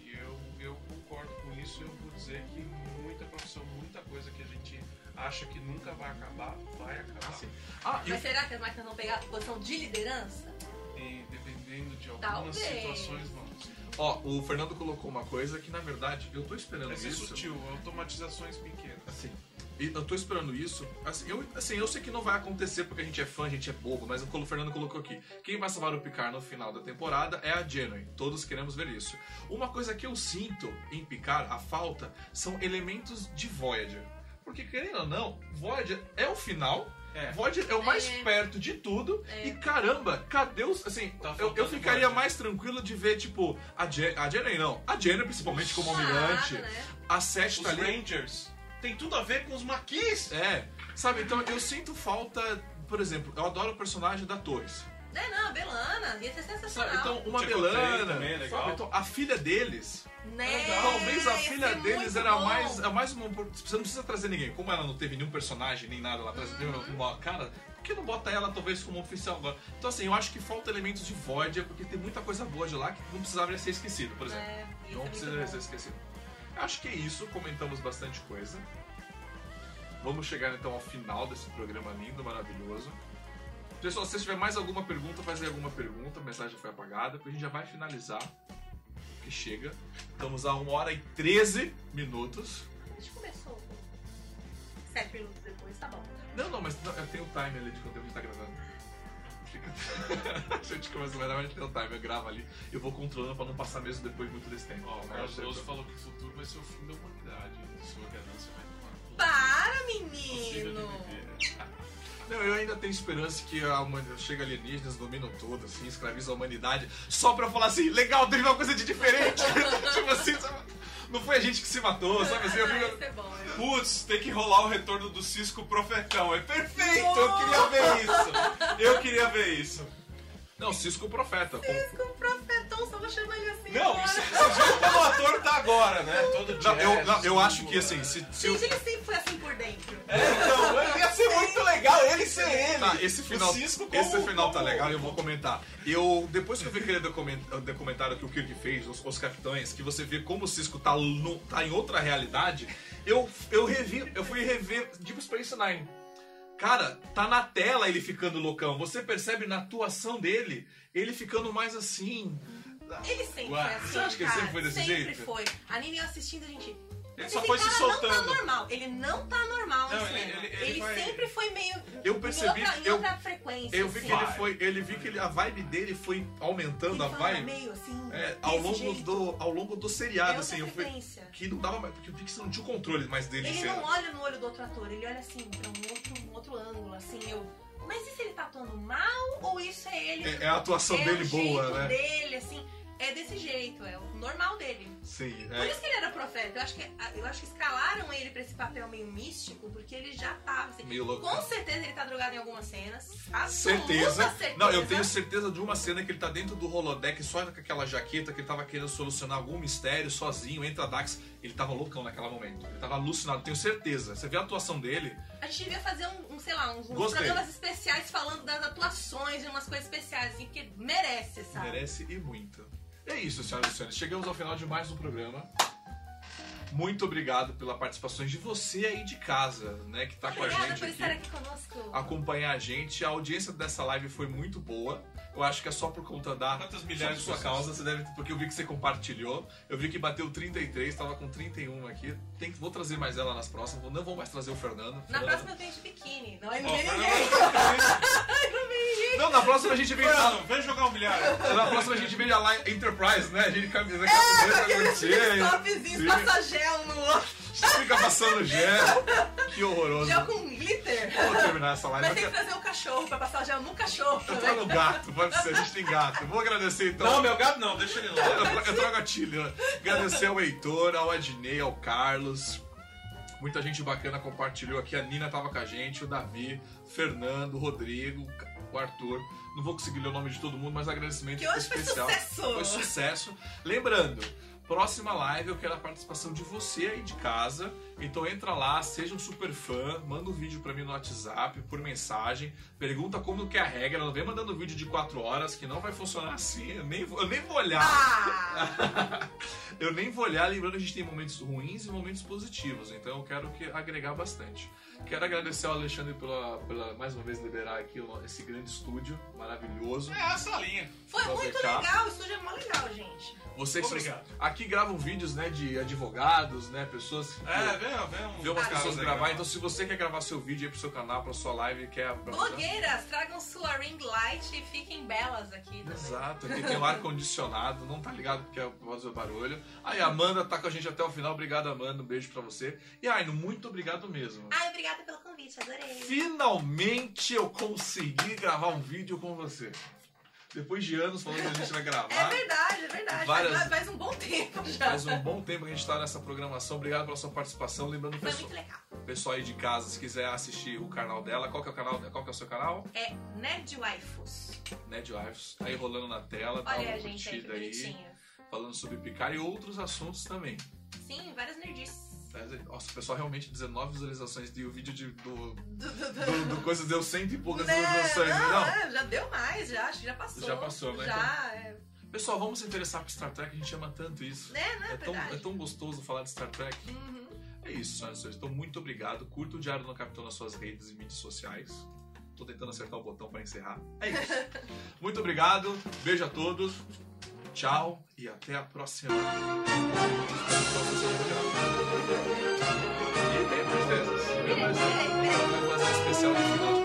Speaker 2: concordo com isso e eu vou dizer que muita profissão, muita coisa que a gente acha que nunca vai acabar, vai acabar.
Speaker 1: Ah, e
Speaker 3: Mas será que as máquinas vão pegar a posição de liderança?
Speaker 2: E dependendo de algumas
Speaker 3: Talvez.
Speaker 2: situações, vamos.
Speaker 1: ó, o Fernando colocou uma coisa que na verdade eu tô esperando
Speaker 2: ser
Speaker 1: isso.
Speaker 2: sutil, automatizações pequenas.
Speaker 1: Assim, eu tô esperando isso. Assim eu, assim, eu sei que não vai acontecer porque a gente é fã, a gente é bobo, mas o Fernando colocou aqui. Quem vai salvar o Picard no final da temporada é a Janeway. Todos queremos ver isso. Uma coisa que eu sinto em Picard, a falta, são elementos de Voyager. Porque, querendo ou não, Voyager é o final.
Speaker 2: É.
Speaker 1: Voyager é o mais
Speaker 3: É.
Speaker 1: perto de tudo.
Speaker 3: É.
Speaker 1: E caramba, cadê os. Assim,
Speaker 2: Tá
Speaker 1: eu, eu ficaria
Speaker 2: Voyager.
Speaker 1: mais tranquilo de ver, tipo, a, Jen, a Janeway não. A Janeway, principalmente como almirante.
Speaker 3: né?
Speaker 1: A Seth
Speaker 2: Os
Speaker 1: tá ali.
Speaker 2: Rangers tem tudo a ver com os maquis.
Speaker 1: É, sabe? Então eu sinto falta, por exemplo, eu adoro o personagem da Torres.
Speaker 3: É, não, a Belana, ia ser sensacional.
Speaker 1: Sabe? Então, uma
Speaker 2: Tico
Speaker 1: Belana,
Speaker 2: também é legal.
Speaker 1: sabe? Então, a filha deles,
Speaker 3: né?
Speaker 1: talvez a filha deles era
Speaker 3: bom.
Speaker 1: mais, é mais uma. Você não precisa trazer ninguém. Como ela não teve nenhum personagem nem nada lá atrás,
Speaker 3: Uhum.
Speaker 1: uma cara. Por que não bota ela talvez como oficial agora? Então, assim, eu acho que falta elementos de Voyager, porque tem muita coisa boa de lá que não precisava ser esquecido, por exemplo.
Speaker 3: É,
Speaker 1: Não
Speaker 3: ser
Speaker 1: precisa
Speaker 3: muito
Speaker 1: ser esquecido. Acho que é isso, comentamos bastante coisa. Vamos chegar então ao final desse programa lindo, maravilhoso. Pessoal, se tiver mais alguma pergunta, faz aí alguma pergunta, a mensagem foi apagada, porque a gente já vai finalizar. Que chega. Estamos a 1 hora e 13 minutos.
Speaker 3: A gente começou sete minutos depois, tá bom.
Speaker 1: Não, não, mas eu tenho o time ali de quanto tempo a gente tá gravando. a gente começa a vai dar mais tempo time, eu gravo ali. Eu vou controlando pra não passar mesmo depois muito desse tempo.
Speaker 2: Ó, o Carlos falou que o futuro vai ser o fim da humanidade. Sua ganância vai tomar.
Speaker 3: Para, menino!
Speaker 1: Não, eu ainda tenho esperança que a humanidade chega alienígenas, dominam tudo, assim, escraviza a humanidade, só pra eu falar assim, legal, teve uma coisa de diferente. tipo assim, sabe? não foi a gente que se matou, sabe assim? Eu fico-
Speaker 3: é bom, é.
Speaker 5: Putz, tem que rolar o retorno do Cisco Profetão. É perfeito! Eu queria ver isso! Eu queria ver isso.
Speaker 1: Não, Cisco Profeta. com-
Speaker 3: Cisco Profetão, só vou chamar ele assim.
Speaker 5: Não,
Speaker 3: agora.
Speaker 5: isso, como o ator tá agora, né? Todo
Speaker 1: Não, eu, não, eu acho que assim, se, se eu-
Speaker 3: Gente, ele sempre foi assim por dentro.
Speaker 5: É, então, muito legal ele ser ele.
Speaker 1: Tá, esse final,
Speaker 5: Cisco como-
Speaker 1: esse final tá
Speaker 5: como-
Speaker 1: legal e eu vou comentar. Eu, depois que eu vi aquele document- documentário que o Kirk fez, os, os Capitães, que você vê como o Cisco tá, no- tá em outra realidade, eu, eu revi, eu fui rever Deep Space Nine. Cara, tá na tela ele ficando loucão. Você percebe na atuação dele, ele ficando mais assim.
Speaker 3: Ele sempre foi assim.
Speaker 1: você acha que ele sempre foi desse
Speaker 3: sempre
Speaker 1: jeito?
Speaker 3: foi. A Nini assistindo, a gente.
Speaker 5: Ele só foi se
Speaker 3: cara não
Speaker 5: soltando.
Speaker 3: tá normal. Ele não tá normal
Speaker 5: Não,
Speaker 3: em
Speaker 5: ele-
Speaker 3: cena.
Speaker 5: ele- ele vai-
Speaker 3: sempre foi meio.
Speaker 1: Eu percebi
Speaker 3: Em outra,
Speaker 1: que
Speaker 3: em
Speaker 1: eu-
Speaker 3: outra frequência.
Speaker 1: Eu vi que
Speaker 3: assim.
Speaker 1: ele foi. Ele vi que ele- a vibe dele foi aumentando
Speaker 3: Ele
Speaker 1: a vibe
Speaker 3: meio assim.
Speaker 1: é, ao, longo
Speaker 3: jeito.
Speaker 1: do, ao longo do
Speaker 3: É
Speaker 1: seriado,
Speaker 3: outra
Speaker 1: assim. Eu fui, que não dava mais. Porque eu vi que você não tinha o controle mais dele
Speaker 3: Ele
Speaker 1: cena.
Speaker 3: não olha no olho do outro ator, ele olha assim pra um outro, um outro ângulo, assim, eu. Mas isso ele tá atuando mal ou isso é ele?
Speaker 1: É, é a atuação
Speaker 3: é
Speaker 1: dele boa, né?
Speaker 3: dele, assim. É desse jeito, é o normal dele.
Speaker 1: Sim,
Speaker 3: Por
Speaker 1: é.
Speaker 3: isso que ele era profeta. Eu acho que, eu acho que escalaram ele pra esse papel meio místico, porque ele já tava. Assim,
Speaker 1: Meio louco.
Speaker 3: com certeza ele tá drogado em algumas cenas.
Speaker 1: Certeza.
Speaker 3: certeza.
Speaker 1: Não, eu tenho certeza de uma cena que ele tá dentro do holodeck só com aquela jaqueta que ele tava querendo solucionar algum mistério sozinho, entra a Dax. Ele tava loucão naquele momento. Ele tava alucinado, tenho certeza. Você vê a atuação dele,
Speaker 3: A gente devia fazer um, um, sei lá, uns, uns programas especiais falando das atuações de umas coisas especiais, assim, porque merece, sabe?
Speaker 1: merece e muito. É isso, senhoras e senhores. Chegamos ao final de mais um programa. Muito obrigado pela participação de você aí de casa, né, que tá com a
Speaker 3: Obrigada
Speaker 1: gente
Speaker 3: por
Speaker 1: aqui.
Speaker 3: estar aqui conosco.
Speaker 1: acompanhar a gente. A audiência dessa live foi muito boa. Eu acho que é só por conta da
Speaker 5: Quantas milhares
Speaker 1: por sua
Speaker 5: de
Speaker 1: causa, você deve, porque eu vi que você compartilhou. Eu vi que bateu 33, tava com 31 aqui. Tem, vou trazer mais ela nas próximas. Não vou mais trazer o Fernando.
Speaker 3: Na
Speaker 1: Fernando-
Speaker 3: próxima eu venho de biquíni. Não, aí não
Speaker 5: Ó,
Speaker 3: vem
Speaker 5: Fernando,
Speaker 3: ninguém.
Speaker 1: Não, na próxima a gente vem
Speaker 5: Fernando, vem jogar um bilhar.
Speaker 1: Na próxima a gente vem a lá Enterprise, né? A gente camisa
Speaker 3: Aqueles
Speaker 1: camisa
Speaker 3: topzinhos, passa gel no outro.
Speaker 1: fica passando gel. Que horroroso.
Speaker 3: Gel com
Speaker 1: Vou terminar essa live.
Speaker 3: Mas tem que trazer o cachorro pra passar o gel no cachorro
Speaker 1: eu trago gato, pode ser, a gente tem gato. Vou agradecer então.
Speaker 5: Não, meu gato não, deixa ele lá.
Speaker 1: Eu eu trago a Tilha. Agradecer ao Heitor, ao Adnei, ao Carlos. Muita gente bacana compartilhou aqui. A Nina tava com a gente, o Davi, Fernando, o Rodrigo, o Arthur. Não vou conseguir ler o nome de todo mundo, mas agradecimento
Speaker 3: Que hoje foi
Speaker 1: especial.
Speaker 3: sucesso.
Speaker 1: Foi sucesso. Lembrando, próxima live eu quero a participação de você aí de casa. Então entra lá, seja um super fã, manda um vídeo pra mim no WhatsApp, por mensagem, pergunta como que é a regra, não vem mandando vídeo de 4 horas, que não vai funcionar assim, eu nem, vou- eu nem vou olhar.
Speaker 3: Ah!
Speaker 1: Eu nem vou olhar, lembrando que a gente tem momentos ruins e momentos positivos, então eu quero que agregar bastante. Quero agradecer ao Alexandre pela, pela mais uma vez liberar aqui o- esse grande estúdio maravilhoso.
Speaker 5: É essa linha.
Speaker 3: Foi muito legal, o estúdio é mó legal, gente.
Speaker 1: Você que
Speaker 5: Obrigado.
Speaker 1: aqui gravam vídeos, né, de advogados, né, pessoas que
Speaker 5: É, vem, vem
Speaker 1: vê umas pessoas
Speaker 5: legal.
Speaker 1: gravar. Então se você quer gravar seu vídeo aí pro seu canal, pra sua live, quer
Speaker 3: Blogueiras, tragam sua ring light e fiquem belas aqui também.
Speaker 1: Exato, aqui tem um ar condicionado, não tá ligado porque é por causa do barulho. Aí a Amanda tá com a gente até o final, obrigado Amanda, um beijo pra você. E Aino, muito obrigado mesmo.
Speaker 3: Ai, obrigada pelo convite, adorei.
Speaker 1: Finalmente eu consegui gravar um vídeo com você. Depois de anos falando que a gente vai
Speaker 3: É
Speaker 1: gravar.
Speaker 3: verdade, é verdade.
Speaker 1: Várias-
Speaker 3: Faz, faz um bom tempo já.
Speaker 1: Faz um bom tempo que a gente tá nessa programação. Obrigado pela sua participação. Lembrando o
Speaker 3: Foi
Speaker 1: pessoal,
Speaker 3: muito legal.
Speaker 1: pessoal aí de casa, se quiser assistir o canal dela, qual que é o canal? Qual que é o seu canal?
Speaker 3: É Nerd Waifus.
Speaker 1: Ned Wives. Aí rolando na tela, dá
Speaker 3: Olha
Speaker 1: uma
Speaker 3: a gente aí, que
Speaker 1: curtida aí,
Speaker 3: bonitinho.
Speaker 1: falando sobre picar e outros assuntos também.
Speaker 3: Sim, várias nerdices.
Speaker 1: Nossa, o pessoal realmente 19 visualizações e o vídeo de, do,
Speaker 3: Do, do,
Speaker 1: deu cento e poucas
Speaker 3: Né?
Speaker 1: visualizações, né?
Speaker 3: não,
Speaker 1: não?
Speaker 3: é, já deu mais, já, acho que já passou.
Speaker 1: Já passou, né?
Speaker 3: Já, é.
Speaker 1: Pessoal, vamos se interessar por Star Trek, a gente ama tanto isso.
Speaker 3: Né, né,
Speaker 1: É tão, é tão gostoso falar de Star Trek.
Speaker 3: Uhum.
Speaker 1: É isso, senhoras e senhores. Então, muito obrigado. Curta o Diário do Capitão nas suas redes e mídias sociais. Tô tentando acertar o botão para encerrar. É isso. muito obrigado. Beijo a todos. Tchau e até a próxima. E tem mais dessas. Vai fazer especial final